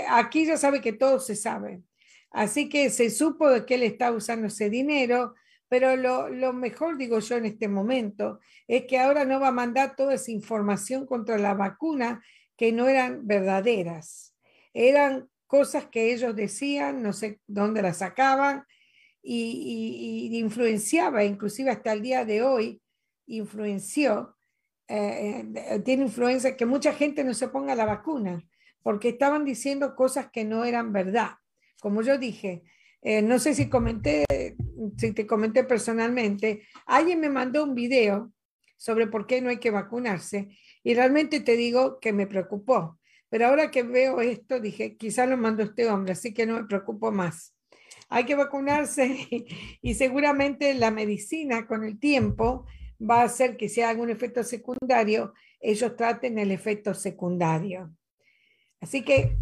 [SPEAKER 2] aquí ya sabe que todo se sabe. Así que se supo de que él está usando ese dinero, pero lo, lo, mejor, digo yo en este momento, es que ahora no va a mandar toda esa información contra la vacuna que no eran verdaderas. Eran cosas que ellos decían, no sé dónde las sacaban, y, y, y influenciaba, inclusive hasta el día de hoy, influenció, eh, eh, tiene influencia que mucha gente no se ponga la vacuna, porque estaban diciendo cosas que no eran verdad como yo dije, eh, no sé si comenté, si te comenté personalmente, alguien me mandó un video sobre por qué no hay que vacunarse. Y realmente te digo que me preocupó. Pero ahora que veo esto, dije, quizá lo mandó este hombre, así que no me preocupo más. Hay que vacunarse y seguramente la medicina con el tiempo va a hacer que si hay algún efecto secundario, ellos traten el efecto secundario. Así que...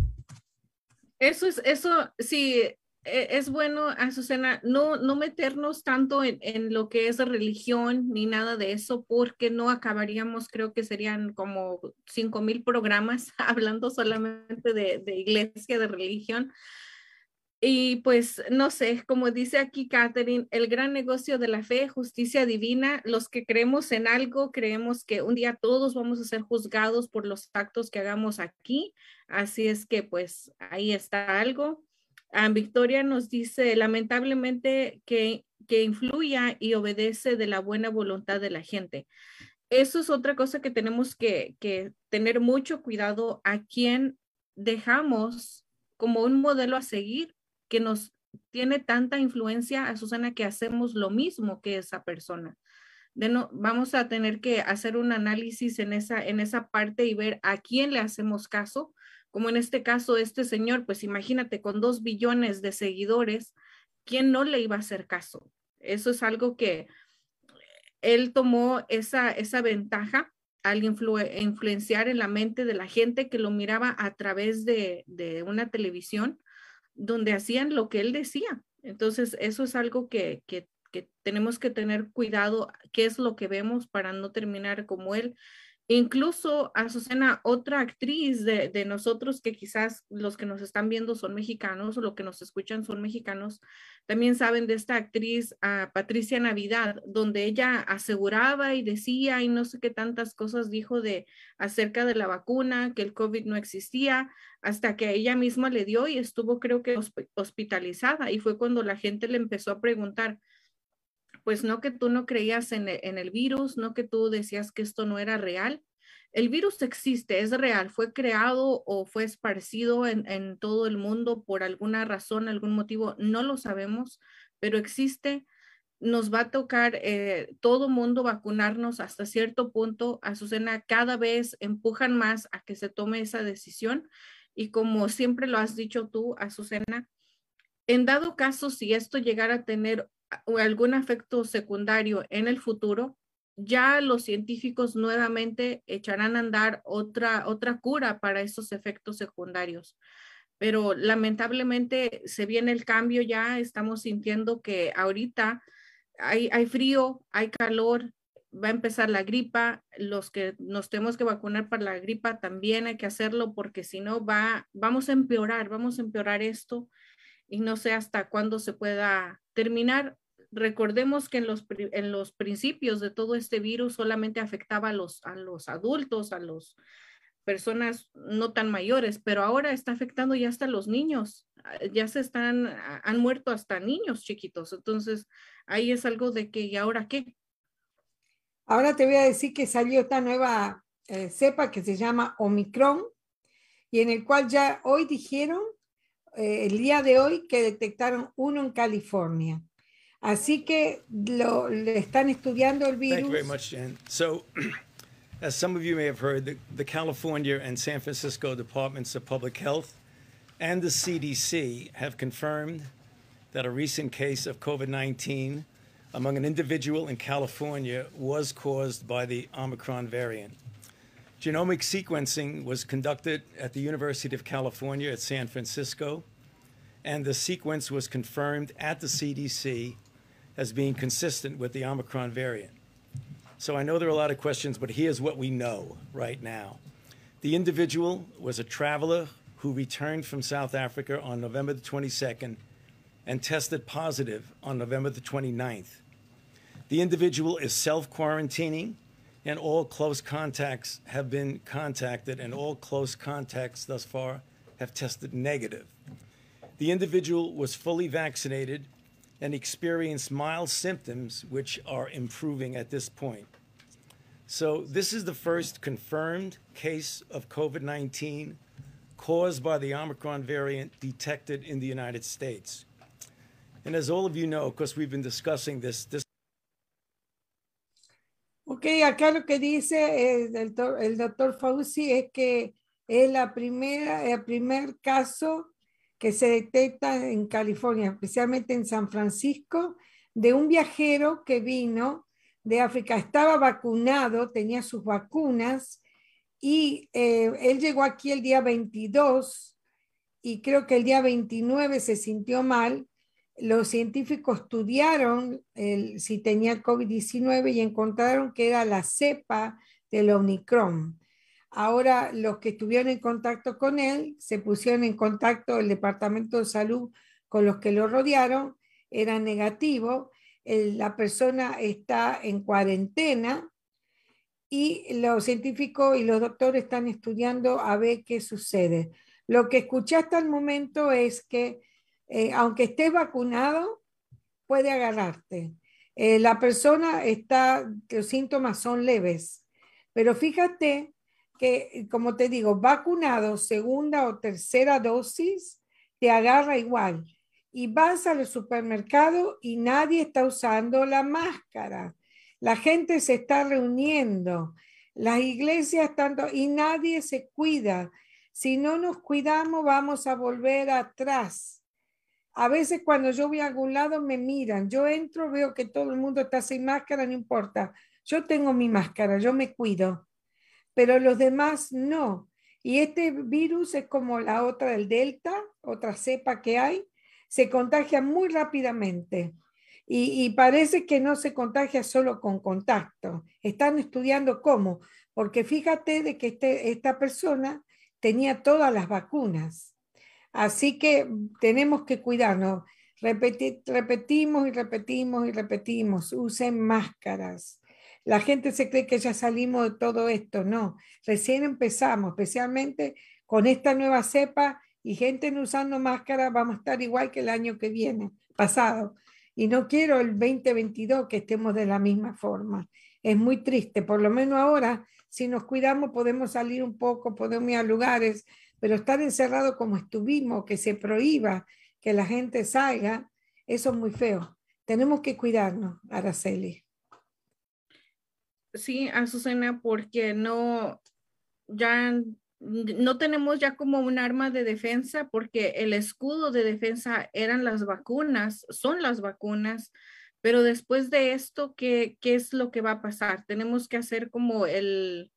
[SPEAKER 1] Eso es, eso, sí, es bueno, Azucena, no, no meternos tanto en, en, lo que es religión ni nada de eso, porque no acabaríamos, creo que serían como cinco mil programas hablando solamente de, de, iglesia, de religión. Y pues, no sé, como dice aquí Catherine, el gran negocio de la fe, justicia divina, los que creemos en algo, creemos que un día todos vamos a ser juzgados por los actos que hagamos aquí. Así es que pues ahí está algo Victoria nos dice, lamentablemente, que, que influya y obedece de la buena voluntad de la gente. Eso es otra cosa que tenemos que, que tener mucho cuidado a quien dejamos como un modelo a seguir que nos tiene tanta influencia a Susana que hacemos lo mismo que esa persona. Vamos a tener que hacer un análisis en esa, en esa parte y ver a quién le hacemos caso como en este caso este señor, pues imagínate con dos billones de seguidores, ¿quién no le iba a hacer caso? Eso es algo que él tomó esa, esa ventaja al influenciar en la mente de la gente que lo miraba a través de, de, una televisión donde hacían lo que él decía. Entonces, eso es algo que, que, que tenemos que tener cuidado, qué es lo que vemos para no terminar como él. Incluso Azucena, otra actriz de, nosotros que quizás los que nos están viendo son mexicanos o los que nos escuchan son mexicanos, también saben de esta actriz Patricia Navidad, donde ella aseguraba y decía y no sé qué tantas cosas dijo de acerca de la vacuna, que el COVID no existía, hasta que ella misma le dio y estuvo creo que hospitalizada. Y fue cuando la gente le empezó a preguntar, pues no que tú no creías en el, en el, virus, no que tú decías que esto no era real. El virus existe, es real, fue creado o fue esparcido en, en todo el mundo por alguna razón, algún motivo, no lo sabemos, pero existe. Nos va a tocar eh, todo mundo vacunarnos hasta cierto punto. Azucena, cada vez empujan más a que se tome esa decisión. Y como siempre lo has dicho tú, Azucena, en dado caso, si esto llegara a tener algún efecto secundario en el futuro, ya los científicos nuevamente echarán a andar otra, otra cura para esos efectos secundarios. Pero lamentablemente se viene el cambio ya, estamos sintiendo que ahorita hay, hay frío, hay calor, va a empezar la gripa, los que nos tenemos que vacunar para la gripa también hay que hacerlo porque si no va, vamos a empeorar, vamos a empeorar esto y no sé hasta cuándo se pueda terminar. Recordemos que en los, en los principios de todo este virus solamente afectaba a los, a los adultos, a las personas no tan mayores, pero ahora está afectando ya hasta los niños. Ya se están, han muerto hasta niños chiquitos. Entonces, ahí es algo de que, ¿y ahora qué?
[SPEAKER 2] Ahora te voy a decir que salió esta nueva eh, cepa que se llama Omicron y en el cual ya hoy dijeron eh, el día de hoy que detectaron uno en California. Así que lo, le están estudiando el virus.
[SPEAKER 4] Thank you very much, Jen. So, as some of you may have heard, the, the California and San Francisco Departments of Public Health and the CDC have confirmed that a recent case of COVID 19 among an individual in California was caused by the Omicron variant. Genomic sequencing was conducted at the University of California at San Francisco, and the sequence was confirmed at the CDC as being consistent with the Omicron variant. So I know there are a lot of questions, but here's what we know right now. The individual was a traveler who returned from South Africa on November the 22nd and tested positive on November the 29th. The individual is self quarantining and all close contacts have been contacted, and all close contacts thus far have tested negative. The individual was fully vaccinated and experienced mild symptoms, which are improving at this point. So, this is the first confirmed case of COVID 19 caused by the Omicron variant detected in the United States. And as all of you know, of course, we've been discussing this, this
[SPEAKER 2] Ok, acá lo que dice el, doctor, el doctor Fauci es que es la primera, el primer caso que se detecta en California, especialmente en San Francisco, de un viajero que vino de África. Estaba vacunado, tenía sus vacunas y eh, él llegó aquí el día 22 y creo que el día 29 se sintió mal los científicos estudiaron si tenía COVID-19 y encontraron que era la cepa del Omicron. Ahora los que estuvieron en contacto con él se pusieron en contacto el Departamento de Salud con los que lo rodearon, era negativo, la persona está en cuarentena y los científicos y los doctores están estudiando a ver qué sucede. Lo que escuché hasta el momento es que eh, aunque estés vacunado, puede agarrarte. Eh, la persona está, los síntomas son leves, pero fíjate que, como te digo, vacunado, segunda o tercera dosis, te agarra igual. Y vas al supermercado y nadie está usando la máscara. La gente se está reuniendo, las iglesias tanto y nadie se cuida. Si no nos cuidamos, vamos a volver atrás. A veces cuando yo voy a algún lado me miran, yo entro, veo que todo el mundo está sin máscara, no importa. Yo tengo mi máscara, yo me cuido, pero los demás no. Y este virus es como la otra del Delta, otra cepa que hay, se contagia muy rápidamente. Y, parece que no se contagia solo con contacto. Están estudiando cómo, porque fíjate de que este, esta persona tenía todas las vacunas. Así que tenemos que cuidarnos. repetimos y repetimos y repetimos. Usen máscaras. La gente se cree que ya salimos de todo esto. No, recién empezamos, especialmente con esta nueva cepa y gente no usando máscara, vamos a estar igual que el año que viene, pasado. Y no quiero el 2022 que estemos de la misma forma. Es muy triste, por lo menos ahora, si nos cuidamos, podemos salir un poco, podemos ir a lugares, pero estar encerrado como estuvimos, que se prohíba que la gente salga, eso es muy feo. Tenemos que cuidarnos, Araceli.
[SPEAKER 1] Sí, Azucena, porque no, ya no tenemos ya como un arma de defensa, porque el escudo de defensa eran las vacunas, son las vacunas, pero después de esto, ¿qué, qué es lo que va a pasar? Tenemos que hacer como el,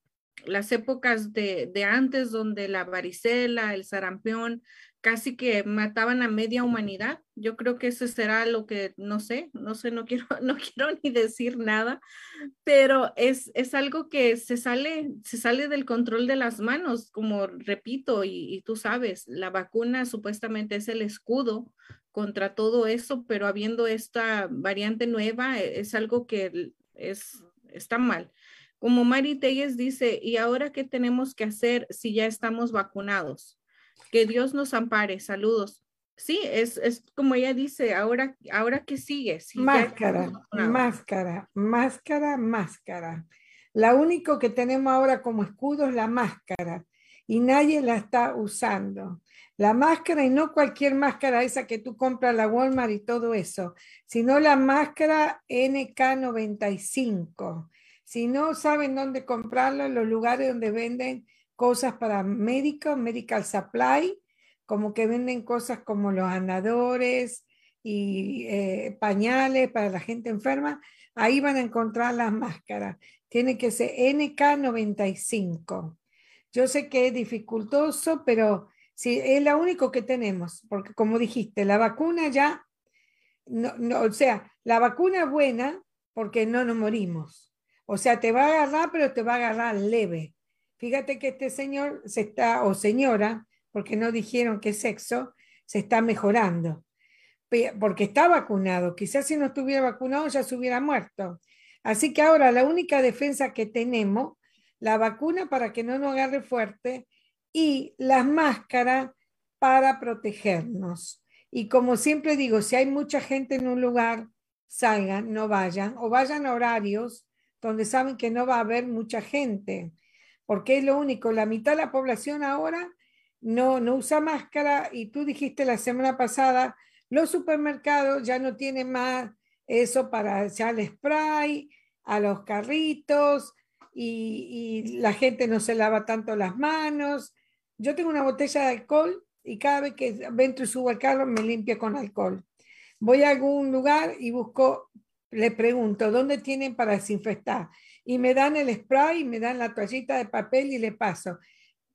[SPEAKER 1] las épocas de, antes donde la varicela, el sarampión, casi que mataban a media humanidad. Yo creo que eso será lo que, no sé, no sé, no quiero, no quiero ni decir nada, pero es, es algo que se sale, se sale del control de las manos, como repito, y, y tú sabes, la vacuna supuestamente es el escudo contra todo eso, pero habiendo esta variante nueva, e, es algo que es, está mal. Como Mari Telles dice, ¿y ahora qué tenemos que hacer si ya estamos vacunados? Que Dios nos ampare. Saludos. Sí, es, es como ella dice, ahora, ahora qué sigue.
[SPEAKER 2] máscara, máscara, máscara, máscara. La único que tenemos ahora como escudo es la máscara y nadie la está usando. La máscara y no cualquier máscara esa que tú compras la Walmart y todo eso, sino la máscara NK95 si no saben dónde comprarlo, los lugares donde venden cosas para médicos, medical supply, como que venden cosas como los andadores y eh, pañales para la gente enferma, ahí van a encontrar las máscaras. Tiene que ser NK95. Yo sé que es dificultoso, pero sí, es lo único que tenemos, porque como dijiste, la vacuna ya, o sea, la vacuna es buena porque no nos morimos o sea, te va a agarrar, pero te va a agarrar leve. Fíjate que este señor se está, o señora, porque no dijeron qué sexo, se está mejorando. Porque está vacunado. Quizás si no estuviera vacunado ya se hubiera muerto. Así que ahora la única defensa que tenemos, la vacuna para que no nos agarre fuerte y las máscaras para protegernos. Y como siempre digo, si hay mucha gente en un lugar, salgan, no vayan, o vayan a horarios donde saben que no va a haber mucha gente, porque es lo único, la mitad de la población ahora no, no usa máscara y tú dijiste la semana pasada, los supermercados ya no tienen más eso para echar spray, a los carritos y, la gente no se lava tanto las manos. Yo tengo una botella de alcohol y cada vez que entro y subo al carro me limpia con alcohol. Voy a algún lugar y busco, le pregunto, ¿dónde tienen para desinfectar? Y me dan el spray, me dan la toallita de papel y le paso.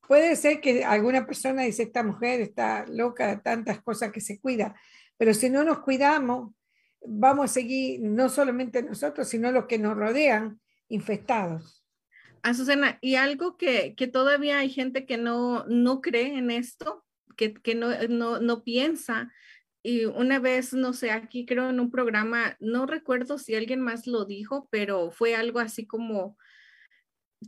[SPEAKER 2] Puede ser que alguna persona dice, esta mujer está loca de tantas cosas que se cuida, pero si no nos cuidamos, vamos a seguir, no solamente nosotros, sino los que nos rodean, infectados.
[SPEAKER 1] Azucena, y algo que, que todavía hay gente que no, no cree en esto, que, que no, no, no piensa. Y una vez, no sé, aquí creo en un programa, no recuerdo si alguien más lo dijo, pero fue algo así como,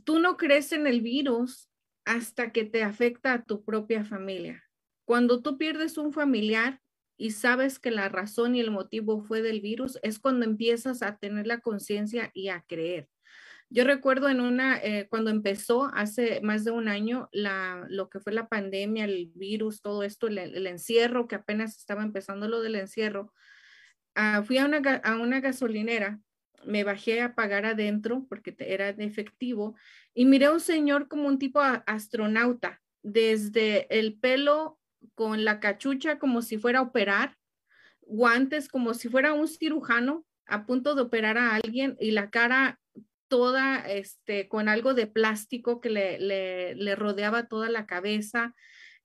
[SPEAKER 1] tú no crees en el virus hasta que te afecta a tu propia familia. Cuando tú pierdes un familiar y sabes que la razón y el motivo fue del virus, es cuando empiezas a tener la conciencia y a creer. Yo recuerdo en una, eh, cuando empezó hace más de un año, la, lo que fue la pandemia, el virus, todo esto, el, encierro, que apenas estaba empezando lo del encierro, ah, fui a una, a una gasolinera, me bajé a pagar adentro porque era de efectivo y miré a un señor como un tipo astronauta, desde el pelo con la cachucha como si fuera a operar, guantes como si fuera un cirujano a punto de operar a alguien y la cara toda, este, con algo de plástico que le, le, le rodeaba toda la cabeza.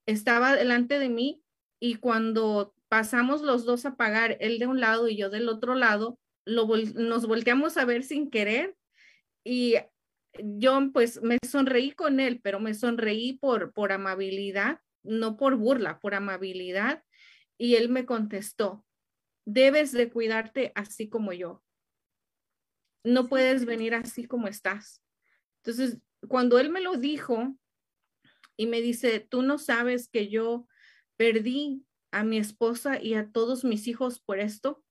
[SPEAKER 1] Estaba delante de mí y cuando pasamos los dos a pagar, él de un lado y yo del otro lado, lo, nos volteamos a ver sin querer y yo pues me sonreí con él, pero me sonreí por, por amabilidad, no por burla, por amabilidad. Y él me contestó, debes de cuidarte así como yo no puedes venir así como estás. Entonces, cuando él me lo dijo y me dice, tú no sabes que yo perdí a mi esposa y a todos mis hijos por esto.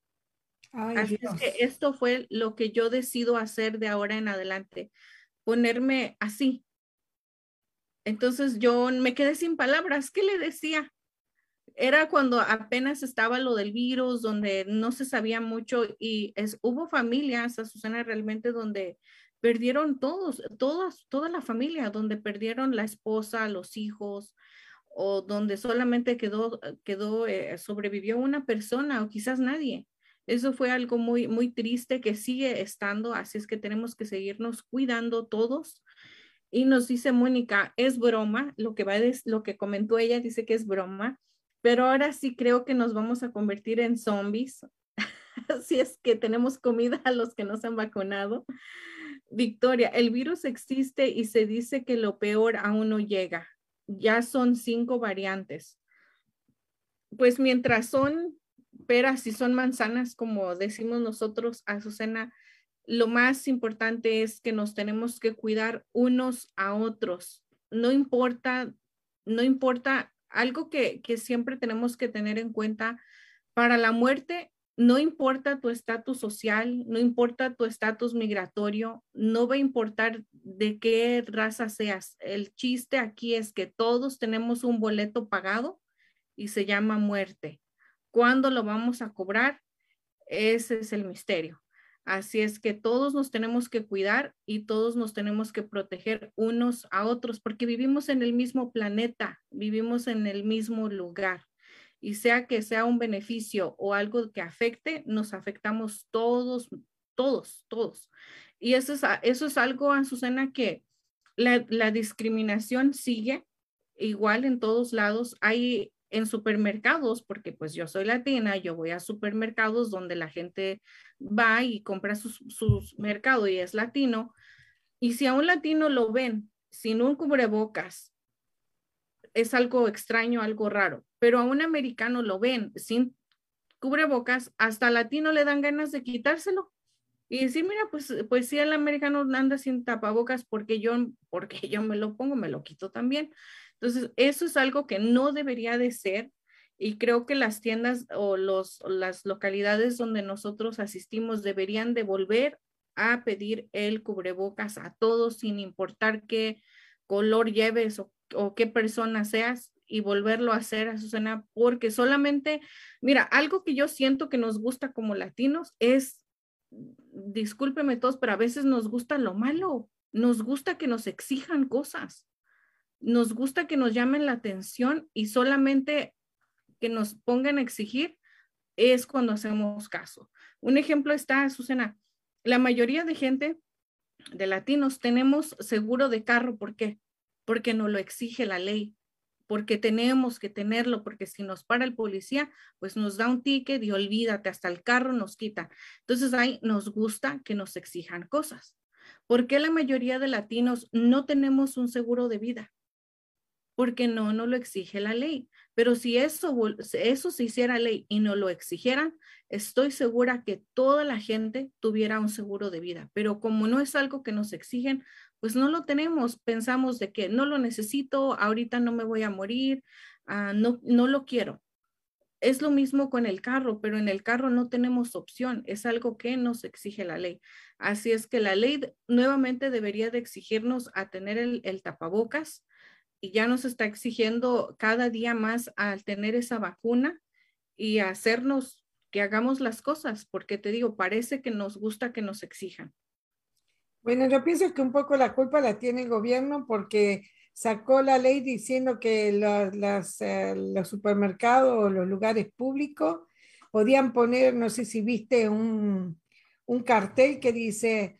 [SPEAKER 1] así es que esto fue lo que yo decido hacer de ahora en adelante, ponerme así. Entonces yo me quedé sin palabras. ¿Qué le decía? Era cuando apenas estaba lo del virus, donde no se sabía mucho y es, hubo familias, Susana, realmente donde perdieron todos, todas, toda la familia, donde perdieron la esposa, los hijos, o donde solamente quedó, quedó, eh, sobrevivió una persona o quizás nadie. Eso fue algo muy, muy triste que sigue estando, así es que tenemos que seguirnos cuidando todos. Y nos dice Mónica, es broma, lo que va lo que comentó ella dice que es broma pero ahora sí creo que nos vamos a convertir en zombies, si es que tenemos comida a los que no se han vacunado. Victoria, el virus existe y se dice que lo peor aún no llega. Ya son cinco variantes. Pues mientras son peras y son manzanas, como decimos nosotros, Azucena, lo más importante es que nos tenemos que cuidar unos a otros. No importa, no importa algo que, siempre tenemos que tener en cuenta para la muerte, no importa tu estatus social, no importa tu estatus migratorio, no va a importar de qué raza seas. El chiste aquí es que todos tenemos un boleto pagado y se llama muerte. ¿Cuándo lo vamos a cobrar? Ese es el misterio. Así es que todos nos tenemos que cuidar y todos nos tenemos que proteger unos a otros porque vivimos en el mismo planeta, vivimos en el mismo lugar. Y sea que sea un beneficio o algo que afecte, nos afectamos todos, todos, todos. Y eso es, eso es algo, Azucena, que la, la discriminación sigue igual en todos lados. Hay en supermercados, porque pues yo soy latina, yo voy a supermercados donde la gente va y compra su, su mercado y es latino. Y si a un latino lo ven sin un cubrebocas, es algo extraño, algo raro, pero a un americano lo ven sin cubrebocas, hasta latino le dan ganas de quitárselo. Y decir, mira, pues, pues si el americano anda sin tapabocas porque yo, porque yo me lo pongo, me lo quito también. Entonces, eso es algo que no debería de ser y creo que las tiendas o los, las localidades donde nosotros asistimos deberían de volver a pedir el cubrebocas a todos sin importar qué color lleves o, o qué persona seas y volverlo a hacer, a Susana, porque solamente, mira, algo que yo siento que nos gusta como latinos es discúlpeme todos, pero a veces nos gusta lo malo, nos gusta que nos exijan cosas, nos gusta que nos llamen la atención y solamente que nos pongan a exigir es cuando hacemos caso. Un ejemplo está, Susana, la mayoría de gente, de latinos, tenemos seguro de carro. ¿Por qué? Porque nos lo exige la ley, porque tenemos que tenerlo, porque si nos para el policía, pues nos da un ticket y olvídate, hasta el carro nos quita. Entonces ahí nos gusta que nos exijan cosas. ¿Por qué la mayoría de latinos no tenemos un seguro de vida? Porque no, no lo exige la ley. Pero si eso, eso se hiciera ley y no lo exigieran, estoy segura que toda la gente tuviera un seguro de vida. Pero como no es algo que nos exigen, pues no lo tenemos. Pensamos de que no lo necesito, ahorita no me voy a morir, ah, no, no lo quiero. Es lo mismo con el carro, pero en el carro no tenemos opción. Es algo que nos exige la ley. Así es que la ley nuevamente debería de exigirnos a tener el, tapabocas, ya nos está exigiendo cada día más al tener esa vacuna y hacernos que hagamos las cosas, porque te digo, parece que nos gusta que nos exijan.
[SPEAKER 2] Bueno, yo pienso que un poco la culpa la tiene el gobierno porque sacó la ley diciendo que los, eh, los supermercados o los lugares públicos podían poner, no sé si viste un, un cartel que dice,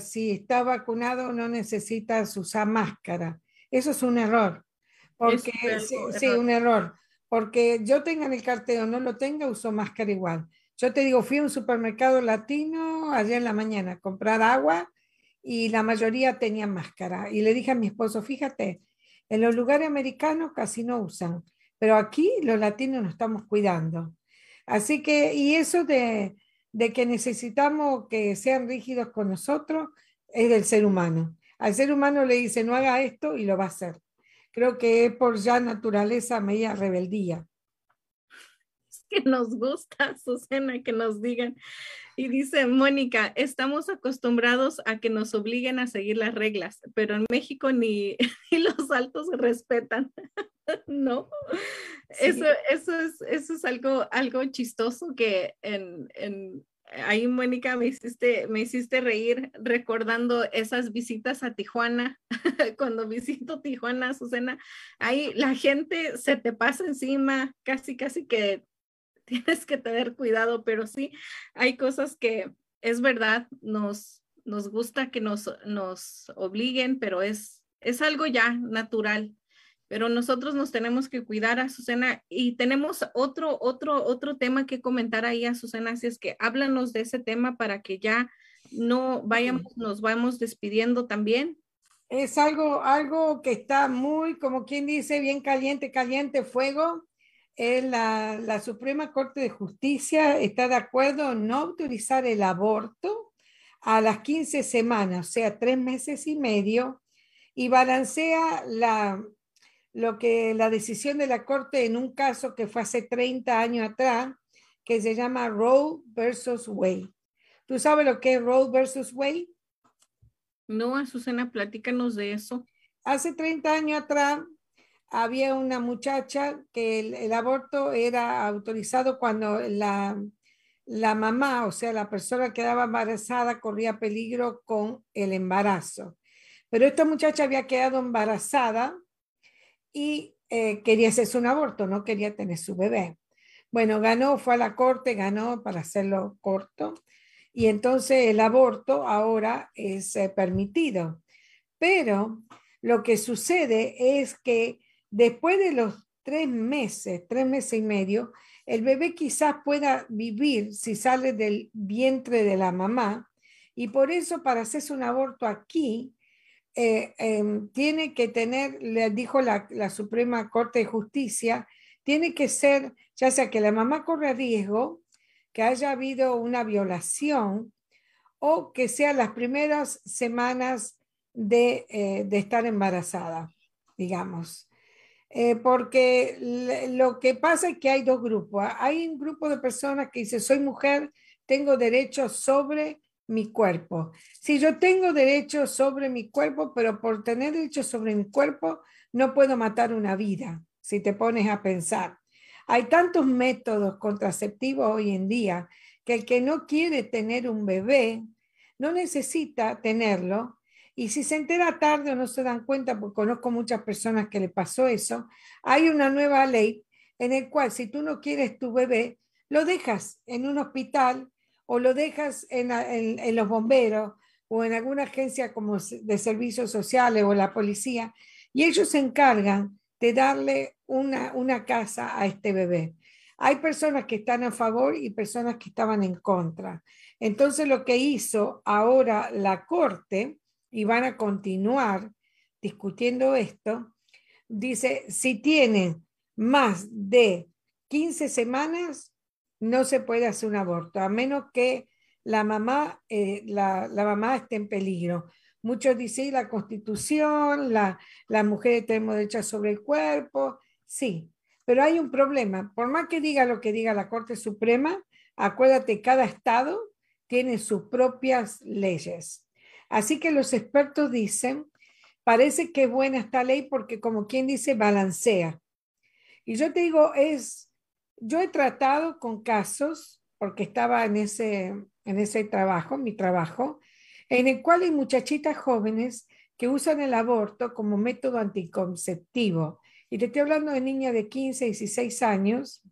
[SPEAKER 2] si está vacunado no necesitas usar máscara. Eso es un error. Porque, sí, un error. Porque yo tenga el cartel o no lo tenga, uso máscara igual. Yo te digo, fui a un supermercado latino ayer en la mañana a comprar agua y la mayoría tenían máscara. Y le dije a mi esposo, fíjate, en los lugares americanos casi no usan, pero aquí los latinos nos estamos cuidando. Así que, y eso de, de que necesitamos que sean rígidos con nosotros es del ser humano. Al ser humano le dice, no haga esto y lo va a hacer. Creo que es por ya naturaleza media rebeldía.
[SPEAKER 1] Es que nos gusta, Susana, que nos digan. Y dice Mónica, estamos acostumbrados a que nos obliguen a seguir las reglas, pero en México ni, los altos se respetan. no, eso, eso, es, eso es algo, algo chistoso que en, en, ahí Mónica me hiciste, me hiciste reír recordando esas visitas a Tijuana, cuando visito Tijuana, Susana, ahí la gente se te pasa encima, casi, casi que tienes que tener cuidado, pero sí, hay cosas que es verdad, nos, nos gusta que nos, nos obliguen, pero es, es algo ya natural pero nosotros nos tenemos que cuidar a Susana y tenemos otro, otro, otro tema que comentar ahí a Susana, así es que háblanos de ese tema para que ya no vayamos, nos vamos despidiendo también.
[SPEAKER 2] Es algo, algo que está muy, como quien dice, bien caliente, caliente fuego. la, la Suprema Corte de Justicia está de acuerdo en no autorizar el aborto a las 15 semanas, o sea, tres meses y medio, y balancea la, lo que la decisión de la Corte en un caso que fue hace 30 años atrás, que se llama Roe versus Wade. ¿Tú sabes lo que es Roe versus Wade?
[SPEAKER 1] No, Azucena, platícanos de eso.
[SPEAKER 2] Hace 30 años atrás había una muchacha que el, aborto era autorizado cuando la, la mamá, o sea, la persona que quedaba embarazada, corría peligro con el embarazo. Pero esta muchacha había quedado embarazada y eh, quería hacerse un aborto, no quería tener su bebé. Bueno, ganó, fue a la corte, ganó para hacerlo corto y entonces el aborto ahora es eh, permitido. Pero lo que sucede es que después de los tres meses, tres meses y medio, el bebé quizás pueda vivir si sale del vientre de la mamá y por eso para hacerse un aborto aquí eh, em, tiene que tener, le dijo la, Suprema Corte de Justicia, tiene que ser, ya sea que la mamá corre riesgo, que haya habido una violación o que sean las primeras semanas de, eh, estar embarazada, digamos. Eh, porque lo que pasa es que hay dos grupos. Hay un grupo de personas que dice, soy mujer, tengo derecho sobre mi cuerpo. Si yo tengo derecho sobre mi cuerpo, pero por tener derecho sobre mi cuerpo, no puedo matar una vida, si te pones a pensar. Hay tantos métodos contraceptivos hoy en día que el que no quiere tener un bebé no necesita tenerlo. Y si se entera tarde o no se dan cuenta, porque conozco muchas personas que le pasó eso, hay una nueva ley en el cual si tú no quieres tu bebé, lo dejas en un hospital o lo dejas en, en los bomberos o en alguna agencia como de servicios sociales o la policía, y ellos se encargan de darle una, una casa a este bebé. Hay personas que están a favor y personas que estaban en contra. Entonces lo que hizo ahora la Corte, y van a continuar discutiendo esto, dice, si tiene más de 15 semanas, no se puede hacer un aborto, a menos que la mamá, eh, la, mamá esté en peligro. Muchos dicen la constitución, la, la mujer tenemos derecho sobre el cuerpo, sí, pero hay un problema. Por más que diga lo que diga la Corte Suprema, acuérdate, cada estado tiene sus propias leyes. Así que los expertos dicen, parece que es buena esta ley porque como quien dice, balancea. Y yo te digo, es, yo he tratado con casos, porque estaba en ese, en ese trabajo, mi trabajo, en el cual hay muchachitas jóvenes que usan el aborto como método anticonceptivo y te estoy hablando de niñas de 15, 16 años,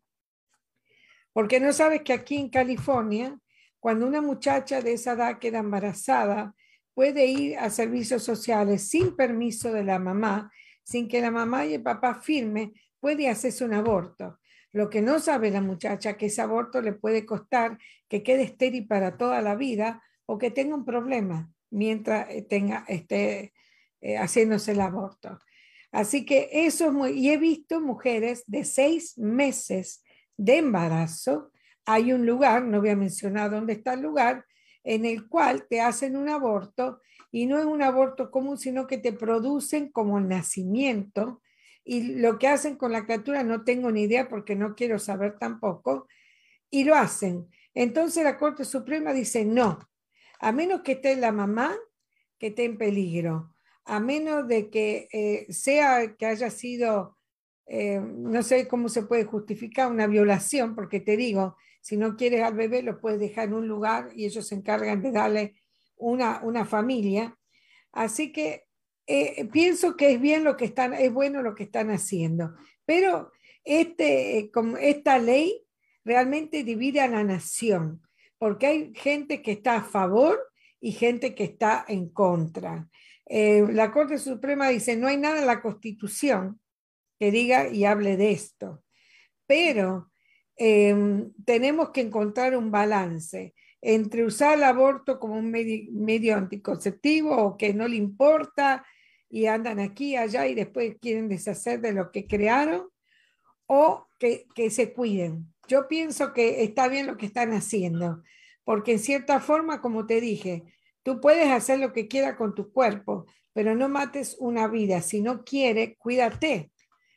[SPEAKER 2] porque no sabes que aquí en California, cuando una muchacha de esa edad queda embarazada, puede ir a servicios sociales sin permiso de la mamá, sin que la mamá y el papá firme, puede hacerse un aborto. Lo que no sabe la muchacha que ese aborto le puede costar que quede estéril para toda la vida o que tenga un problema mientras eh, tenga, esté eh, haciéndose el aborto. Así que eso es muy, y he visto mujeres de seis meses de embarazo. Hay un lugar, no voy a mencionar dónde está el lugar, en el cual te hacen un aborto y no es un aborto común, sino que te producen como nacimiento. Y lo que hacen con la criatura no tengo ni idea porque no quiero saber tampoco. Y lo hacen. Entonces la Corte Suprema dice no, a menos que esté la mamá que esté en peligro a menos de que eh, sea que haya sido, eh, no sé cómo se puede justificar una violación, porque te digo, si no quieres al bebé lo puedes dejar en un lugar y ellos se encargan de darle una, una familia. Así que eh, pienso que es bien lo que están, es bueno lo que están haciendo, pero este, como esta ley realmente divide a la nación, porque hay gente que está a favor y gente que está en contra. Eh, la Corte Suprema dice, no hay nada en la Constitución que diga y hable de esto, pero em, tenemos que encontrar un balance entre usar el aborto como un medio, anticonceptivo o que no le importa y andan aquí allá y después quieren deshacer de lo que crearon o que, que se cuiden. Yo pienso que está bien lo que están haciendo, porque en cierta forma, como te dije, Tú puedes hacer lo que quieras con tu cuerpo, pero no mates una vida. Si no quiere, cuídate.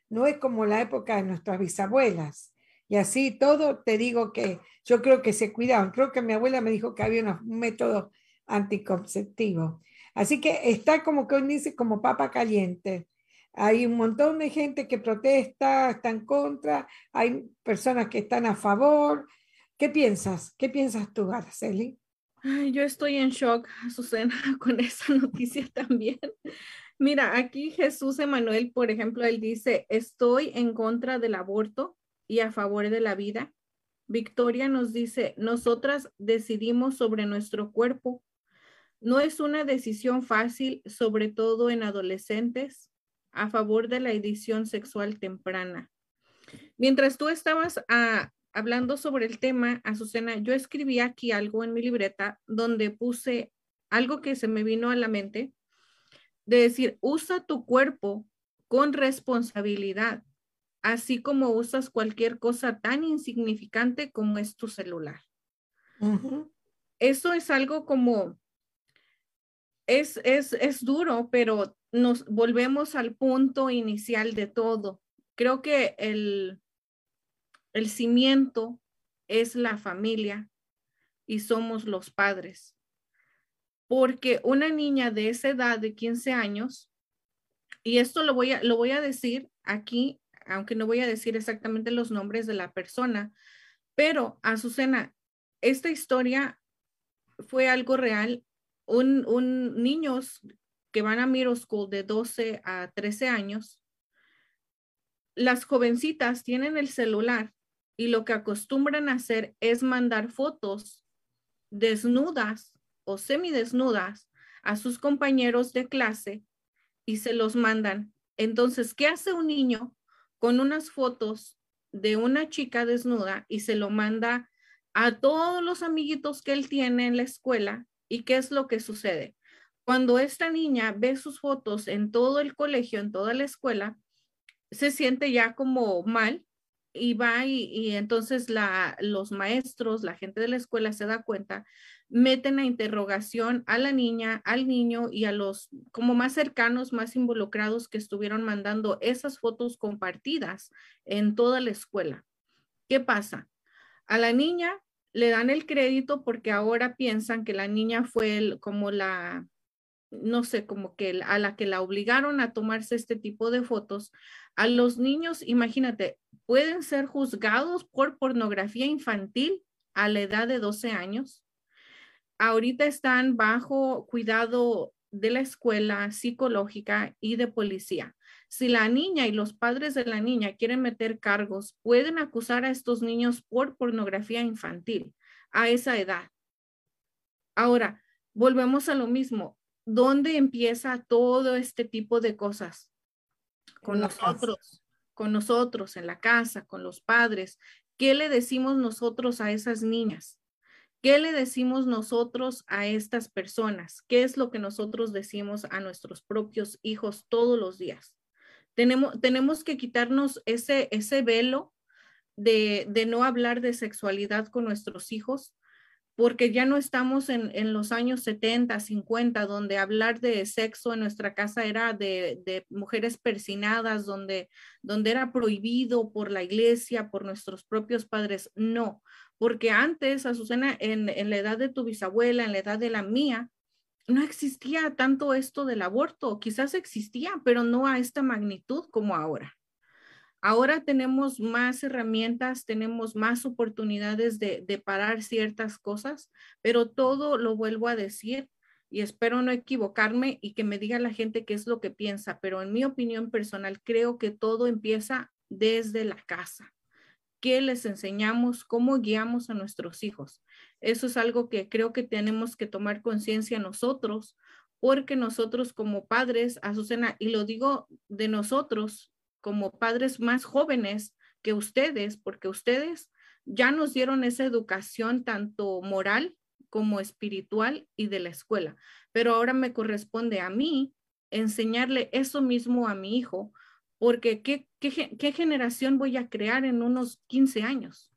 [SPEAKER 2] No es como la época de nuestras bisabuelas. Y así todo te digo que yo creo que se cuidaban. Creo que mi abuela me dijo que había un método anticonceptivo. Así que está como que dice como papa caliente. Hay un montón de gente que protesta, está en contra, hay personas que están a favor. ¿Qué piensas? ¿Qué piensas tú, Araceli?
[SPEAKER 1] yo estoy en shock, Susana, con esa noticia también. Mira, aquí Jesús Emanuel, por ejemplo, él dice, estoy en contra del aborto y a favor de la vida. Victoria nos dice, nosotras decidimos sobre nuestro cuerpo. No es una decisión fácil, sobre todo en adolescentes, a favor de la edición sexual temprana. Mientras tú estabas a, hablando sobre el tema, Azucena, yo escribí aquí algo en mi libreta donde puse algo que se me vino a la mente, de decir, usa tu cuerpo con responsabilidad, así como usas cualquier cosa tan insignificante como es tu celular. Eso es algo como, es, es, es duro, pero nos volvemos al punto inicial de todo. Creo que el, el cimiento es la familia y somos los padres. Porque una niña de esa edad de 15 años, y esto lo voy a, lo voy a decir aquí, aunque no voy a decir exactamente los nombres de la persona, pero Azucena, esta historia fue algo real. Un, un niños que van a Middle School de 12 a 13 años, las jovencitas tienen el celular y lo que acostumbran a hacer es mandar fotos desnudas o semidesnudas a sus compañeros de clase y se los mandan. Entonces, ¿qué hace un niño con unas fotos de una chica desnuda y se lo manda a todos los amiguitos que él tiene en la escuela? ¿Y qué es lo que sucede? Cuando esta niña ve sus fotos en todo el colegio, en toda la escuela, se siente ya como mal y va y, entonces la, los maestros, la gente de la escuela se da cuenta, meten a interrogación a la niña, al niño y a los como más cercanos, más involucrados que estuvieron mandando esas fotos compartidas en toda la escuela. ¿Qué pasa? A la niña le dan el crédito porque ahora piensan que la niña fue como la, no sé, como que a la que la obligaron a tomarse este tipo de fotos. A los niños, imagínate, pueden ser juzgados por pornografía infantil a la edad de 12 años. Ahorita están bajo cuidado de la escuela psicológica y de policía. Si la niña y los padres de la niña quieren meter cargos, pueden acusar a estos niños por pornografía infantil a esa edad. Ahora, volvemos a lo mismo. ¿Dónde empieza todo este tipo de cosas? Con nosotros, con nosotros en la casa, con los padres. ¿Qué le decimos nosotros a esas niñas? ¿Qué le decimos nosotros a estas personas? ¿Qué es lo que nosotros decimos a nuestros propios hijos todos los días? Tenemos, tenemos que quitarnos ese, ese velo de, de no hablar de sexualidad con nuestros hijos, porque ya no estamos en, los años 70, 50, donde hablar de sexo en nuestra casa era de, mujeres persinadas, donde, donde era prohibido por la iglesia, por nuestros propios padres. No, porque antes, Azucena, en, en la edad de tu bisabuela, en la edad de la mía, no existía tanto esto del aborto, quizás existía, pero no a esta magnitud como ahora. Ahora tenemos más herramientas, tenemos más oportunidades de, parar ciertas cosas, pero todo lo vuelvo a decir y espero no equivocarme y que me diga la gente qué es lo que piensa, pero en mi opinión personal creo que todo empieza desde la casa. ¿Qué les enseñamos? ¿Cómo guiamos a nuestros hijos? Eso es algo que creo que tenemos que tomar conciencia nosotros, porque nosotros como padres, Azucena, y lo digo de nosotros, como padres más jóvenes que ustedes, porque ustedes ya nos dieron esa educación tanto moral como espiritual y de la escuela. Pero ahora me corresponde a mí enseñarle eso mismo a mi hijo, porque ¿qué, qué, generación voy a crear en unos 15 años?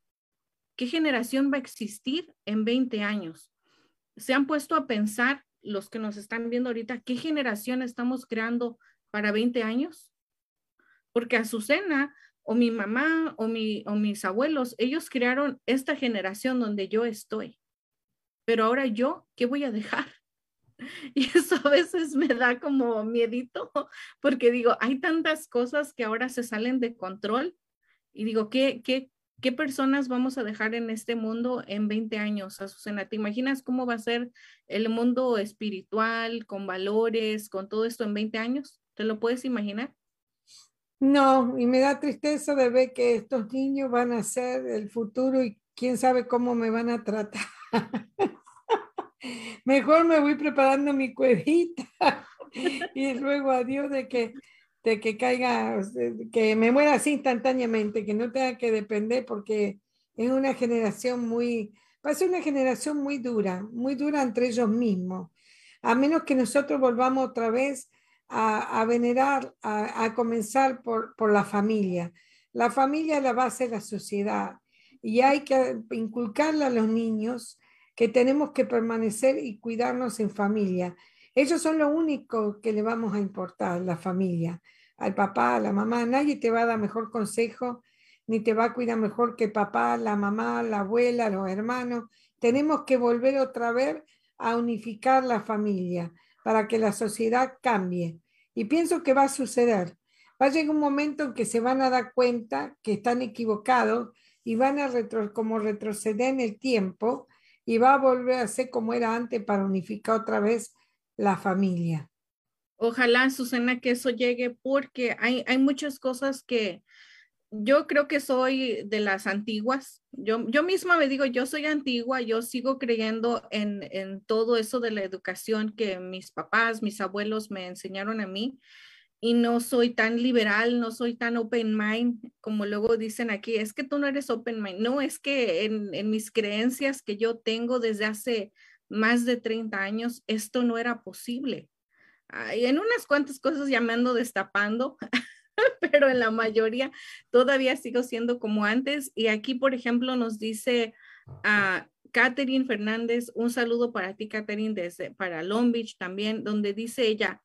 [SPEAKER 1] ¿Qué generación va a existir en 20 años? ¿Se han puesto a pensar los que nos están viendo ahorita qué generación estamos creando para 20 años? porque Azucena o mi mamá o, mi, o mis abuelos, ellos crearon esta generación donde yo estoy. Pero ahora yo, ¿qué voy a dejar? Y eso a veces me da como miedito, porque digo, hay tantas cosas que ahora se salen de control y digo, ¿qué, qué, qué personas vamos a dejar en este mundo en 20 años, Azucena? ¿Te imaginas cómo va a ser el mundo espiritual, con valores, con todo esto en 20 años? ¿Te lo puedes imaginar?
[SPEAKER 2] No, y me da tristeza de ver que estos niños van a ser el futuro y quién sabe cómo me van a tratar. Mejor me voy preparando mi cuevita y luego adiós de que, de que caiga, que me muera así instantáneamente, que no tenga que depender porque es una generación muy, va a ser una generación muy dura, muy dura entre ellos mismos. A menos que nosotros volvamos otra vez a, venerar, a, comenzar por, por, la familia. La familia es la base de la sociedad y hay que inculcarle a los niños que tenemos que permanecer y cuidarnos en familia. Ellos son lo único que le vamos a importar, la familia. Al papá, a la mamá, nadie te va a dar mejor consejo, ni te va a cuidar mejor que papá, la mamá, la abuela, los hermanos. Tenemos que volver otra vez a unificar la familia para que la sociedad cambie. Y pienso que va a suceder. Va a llegar un momento en que se van a dar cuenta que están equivocados y van a como retroceder en el tiempo y va a volver a ser como era antes para unificar otra vez la familia.
[SPEAKER 1] Ojalá, Susana, que eso llegue porque hay, hay muchas cosas que yo creo que soy de las antiguas. Yo, yo misma me digo, yo soy antigua, yo sigo creyendo en, en todo eso de la educación que mis papás, mis abuelos me enseñaron a mí y no soy tan liberal, no soy tan open mind como luego dicen aquí, es que tú no eres open mind, no, es que en, mis creencias que yo tengo desde hace más de 30 años, esto no era posible. Y en unas cuantas cosas llamando destapando, pero en la mayoría todavía sigo siendo como antes. Y aquí, por ejemplo, nos dice a Catherine Fernández, un saludo para ti, Catherine, desde para Long Beach también, donde dice ella,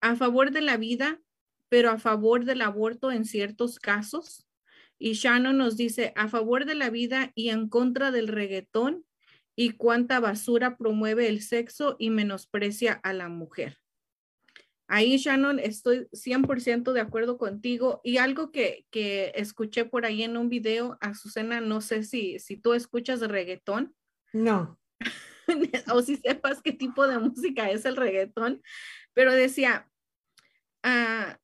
[SPEAKER 1] a favor de la vida, pero a favor del aborto en ciertos casos. Y Shannon nos dice, a favor de la vida y en contra del reggaetón y cuánta basura promueve el sexo y menosprecia a la mujer. Ahí, Shannon, estoy 100% de acuerdo contigo. Y algo que, que, escuché por ahí en un video, Azucena, no sé si, si tú escuchas reggaetón.
[SPEAKER 2] No.
[SPEAKER 1] o si sepas qué tipo de música es el reggaetón, pero decía, Ah,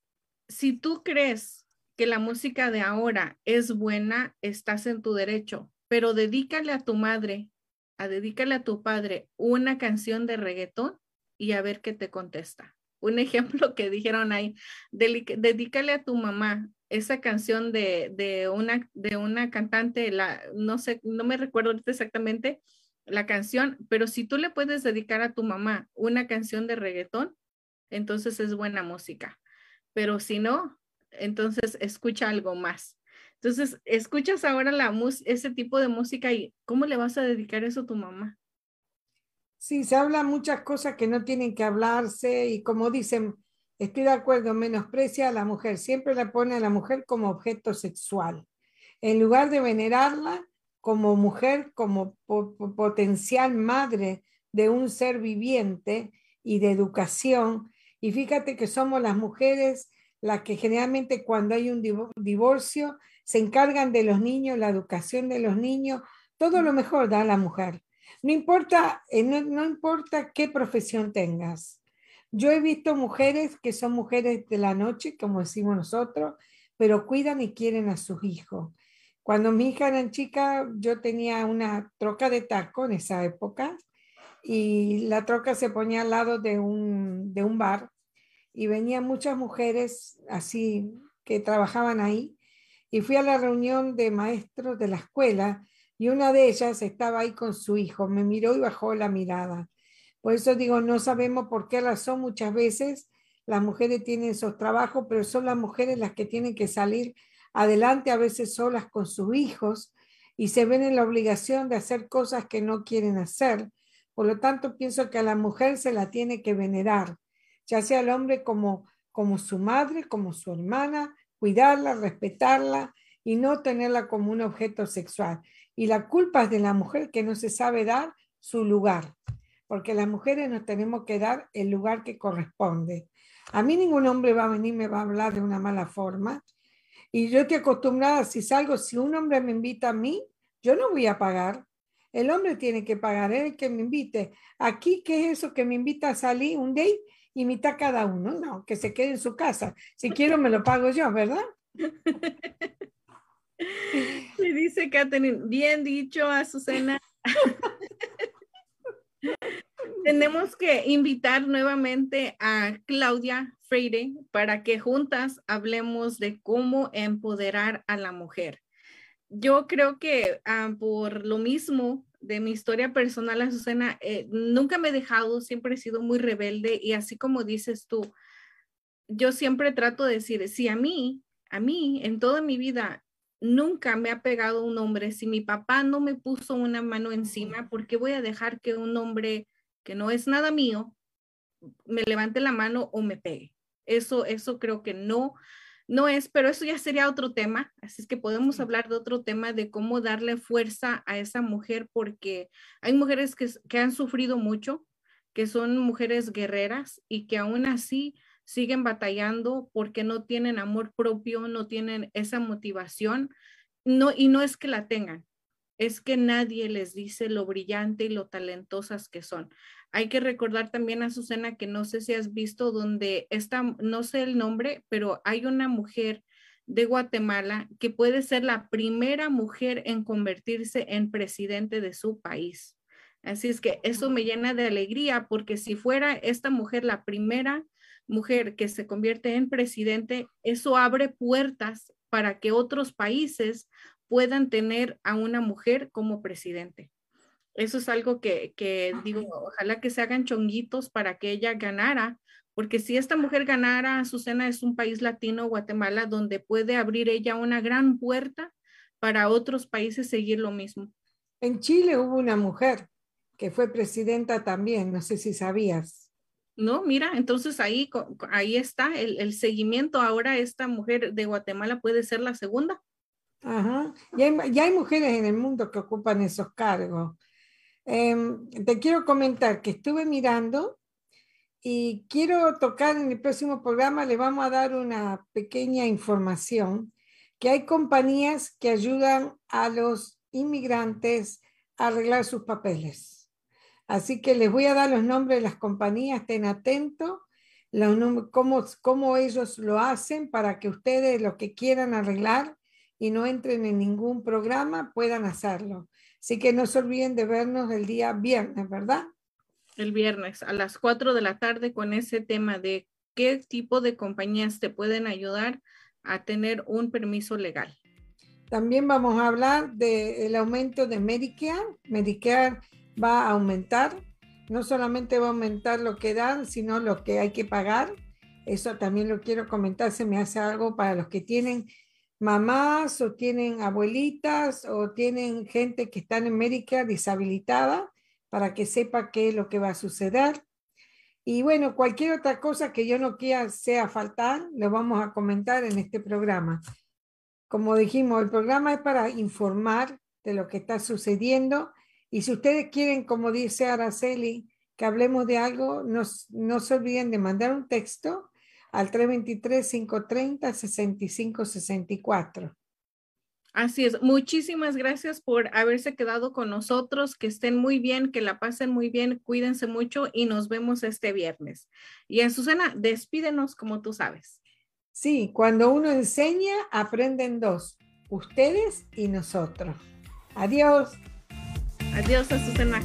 [SPEAKER 1] si tú crees que la música de ahora es buena, estás en tu derecho, pero dedícale a tu madre, a dedícale a tu padre una canción de reggaetón y a ver qué te contesta. Un ejemplo que dijeron ahí, dedícale a tu mamá esa canción de, de, una, de una cantante, la, no sé, no me recuerdo exactamente la canción, pero si tú le puedes dedicar a tu mamá una canción de reggaetón, entonces es buena música. Pero si no, entonces escucha algo más. Entonces, escuchas ahora la ese tipo de música y ¿cómo le vas a dedicar eso a tu mamá?
[SPEAKER 2] Sí, se habla muchas cosas que no tienen que hablarse y como dicen, estoy de acuerdo, menosprecia a la mujer, siempre la pone a la mujer como objeto sexual. En lugar de venerarla como mujer, como potencial madre de un ser viviente y de educación, y fíjate que somos las mujeres las que generalmente cuando hay un divorcio se encargan de los niños, la educación de los niños, todo lo mejor da la mujer. No importa, eh, no, importa qué profesión tengas. Yo he visto mujeres que son mujeres de la noche, como decimos nosotros, pero cuidan y quieren a sus hijos. Cuando mi hija era chica, yo tenía una troca de taco en esa época y la troca se ponía al lado de un, de un bar y venían muchas mujeres así que trabajaban ahí y fui a la reunión de maestros de la escuela y una de ellas estaba ahí con su hijo, me miró y bajó la mirada. Por eso digo, no sabemos por qué razón muchas veces las mujeres tienen esos trabajos, pero son las mujeres las que tienen que salir adelante a veces solas con sus hijos y se ven en la obligación de hacer cosas que no quieren hacer por lo tanto, pienso que a la mujer se la tiene que venerar, ya sea el hombre como, como su madre, como su hermana, cuidarla, respetarla y no tenerla como un objeto sexual. Y la culpa es de la mujer que no se sabe dar su lugar, porque las mujeres nos tenemos que dar el lugar que corresponde. A mí ningún hombre va a venir y me va a hablar de una mala forma. Y yo estoy acostumbrada, si salgo, si un hombre me invita a mí, yo no voy a pagar. El hombre tiene que pagar, el que me invite. Aquí, ¿qué es eso que me invita a salir un date? Imita cada uno. No, que se quede en su casa. Si quiero, me lo pago yo, ¿verdad?
[SPEAKER 1] Le dice Catherine, bien dicho, Azucena. Tenemos que invitar nuevamente a Claudia Freire para que juntas hablemos de cómo empoderar a la mujer yo creo que ah, por lo mismo de mi historia personal, Azucena, eh, nunca me he dejado, siempre he sido muy rebelde y así como dices tú, yo siempre trato de decir, si a mí, a mí, en toda mi vida, nunca me ha pegado un hombre, si mi papá no me puso una mano encima, ¿por qué voy a dejar que un hombre que no es nada mío me levante la mano o me pegue? Eso, eso creo que no, no es, pero eso ya sería otro tema, así es que podemos hablar de otro tema de cómo darle fuerza a esa mujer, porque hay mujeres que, que han sufrido mucho, que son mujeres guerreras y que aún así siguen batallando porque no tienen amor propio, no tienen esa motivación, no, y no es que la tengan, es que nadie les dice lo brillante y lo talentosas que son. Hay que recordar también a Susana que no sé si has visto donde está, no sé el nombre, pero hay una mujer de Guatemala que puede ser la primera mujer en convertirse en presidente de su país. Así es que eso me llena de alegría porque si fuera esta mujer la primera mujer que se convierte en presidente, eso abre puertas para que otros países puedan tener a una mujer como presidente. Eso es algo que, que digo, ojalá que se hagan chonguitos para que ella ganara, porque si esta mujer ganara, Azucena es un país latino, Guatemala, donde puede abrir ella una gran puerta para otros países seguir lo mismo.
[SPEAKER 2] En Chile hubo una mujer que fue presidenta también, no sé si sabías.
[SPEAKER 1] No, mira, entonces ahí, ahí está el, el seguimiento. Ahora esta mujer de Guatemala puede ser la segunda.
[SPEAKER 2] Ajá. Ya hay, hay mujeres en el mundo que ocupan esos cargos. Em, te quiero comentar que estuve mirando y quiero tocar en el próximo programa, le vamos a dar una pequeña información, que hay compañías que ayudan a los inmigrantes a arreglar sus papeles. Así que les voy a dar los nombres de las compañías, estén atentos, los cómo, cómo ellos lo hacen para que ustedes lo que quieran arreglar y no entren en ningún programa puedan hacerlo. Así que no se olviden de vernos el día viernes, ¿verdad?
[SPEAKER 1] El viernes a las 4 de la tarde con ese tema de qué tipo de compañías te pueden ayudar a tener un permiso legal.
[SPEAKER 2] También vamos a hablar del aumento de Medicare. Medicare va a aumentar. No solamente va a aumentar lo que dan, sino lo que hay que pagar. Eso también lo quiero comentar. Se me hace algo para los que tienen mamás o tienen abuelitas o tienen gente que está en Medicare deshabilitada para que sepa qué es lo que va a suceder. Y bueno, cualquier otra cosa que yo no quiera sea faltar, lo vamos a comentar en este programa. Como dijimos, el programa es para informar de lo que está sucediendo y si ustedes quieren, como dice Araceli, que hablemos de algo, no, no se olviden de mandar un texto al 323-530-6564.
[SPEAKER 1] Así es. Muchísimas gracias por haberse quedado con nosotros. Que estén muy bien, que la pasen muy bien, cuídense mucho y nos vemos este viernes. Y Susana, despídenos como tú sabes.
[SPEAKER 2] Sí, cuando uno enseña, aprenden dos, ustedes y nosotros. Adiós.
[SPEAKER 1] Adiós, Susana.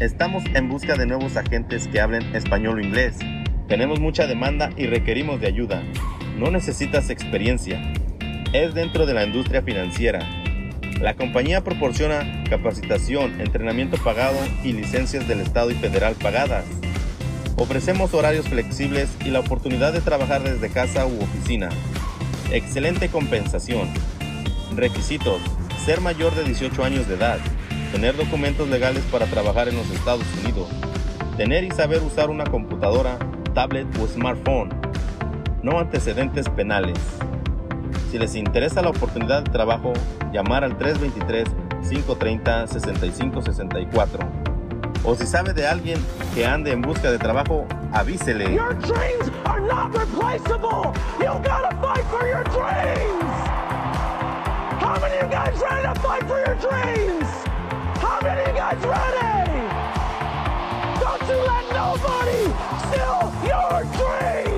[SPEAKER 6] Estamos en busca de nuevos agentes que hablen español o inglés. Tenemos mucha demanda y requerimos de ayuda. No necesitas experiencia. Es dentro de la industria financiera. La compañía proporciona capacitación, entrenamiento pagado y licencias del Estado y federal pagadas. Ofrecemos horarios flexibles y la oportunidad de trabajar desde casa u oficina. Excelente compensación. Requisitos. Ser mayor de 18 años de edad tener documentos legales para trabajar en los Estados Unidos, tener y saber usar una computadora, tablet o smartphone, no antecedentes penales. Si les interesa la oportunidad de trabajo, llamar al 323-530-6564. O si sabe de alguien que ande en busca de trabajo, avísele.
[SPEAKER 5] Your dreams are not replaceable. You gotta fight for your dreams. How many of you guys ready to fight for your dreams? How many of you guys ready? Don't you let nobody steal your dream!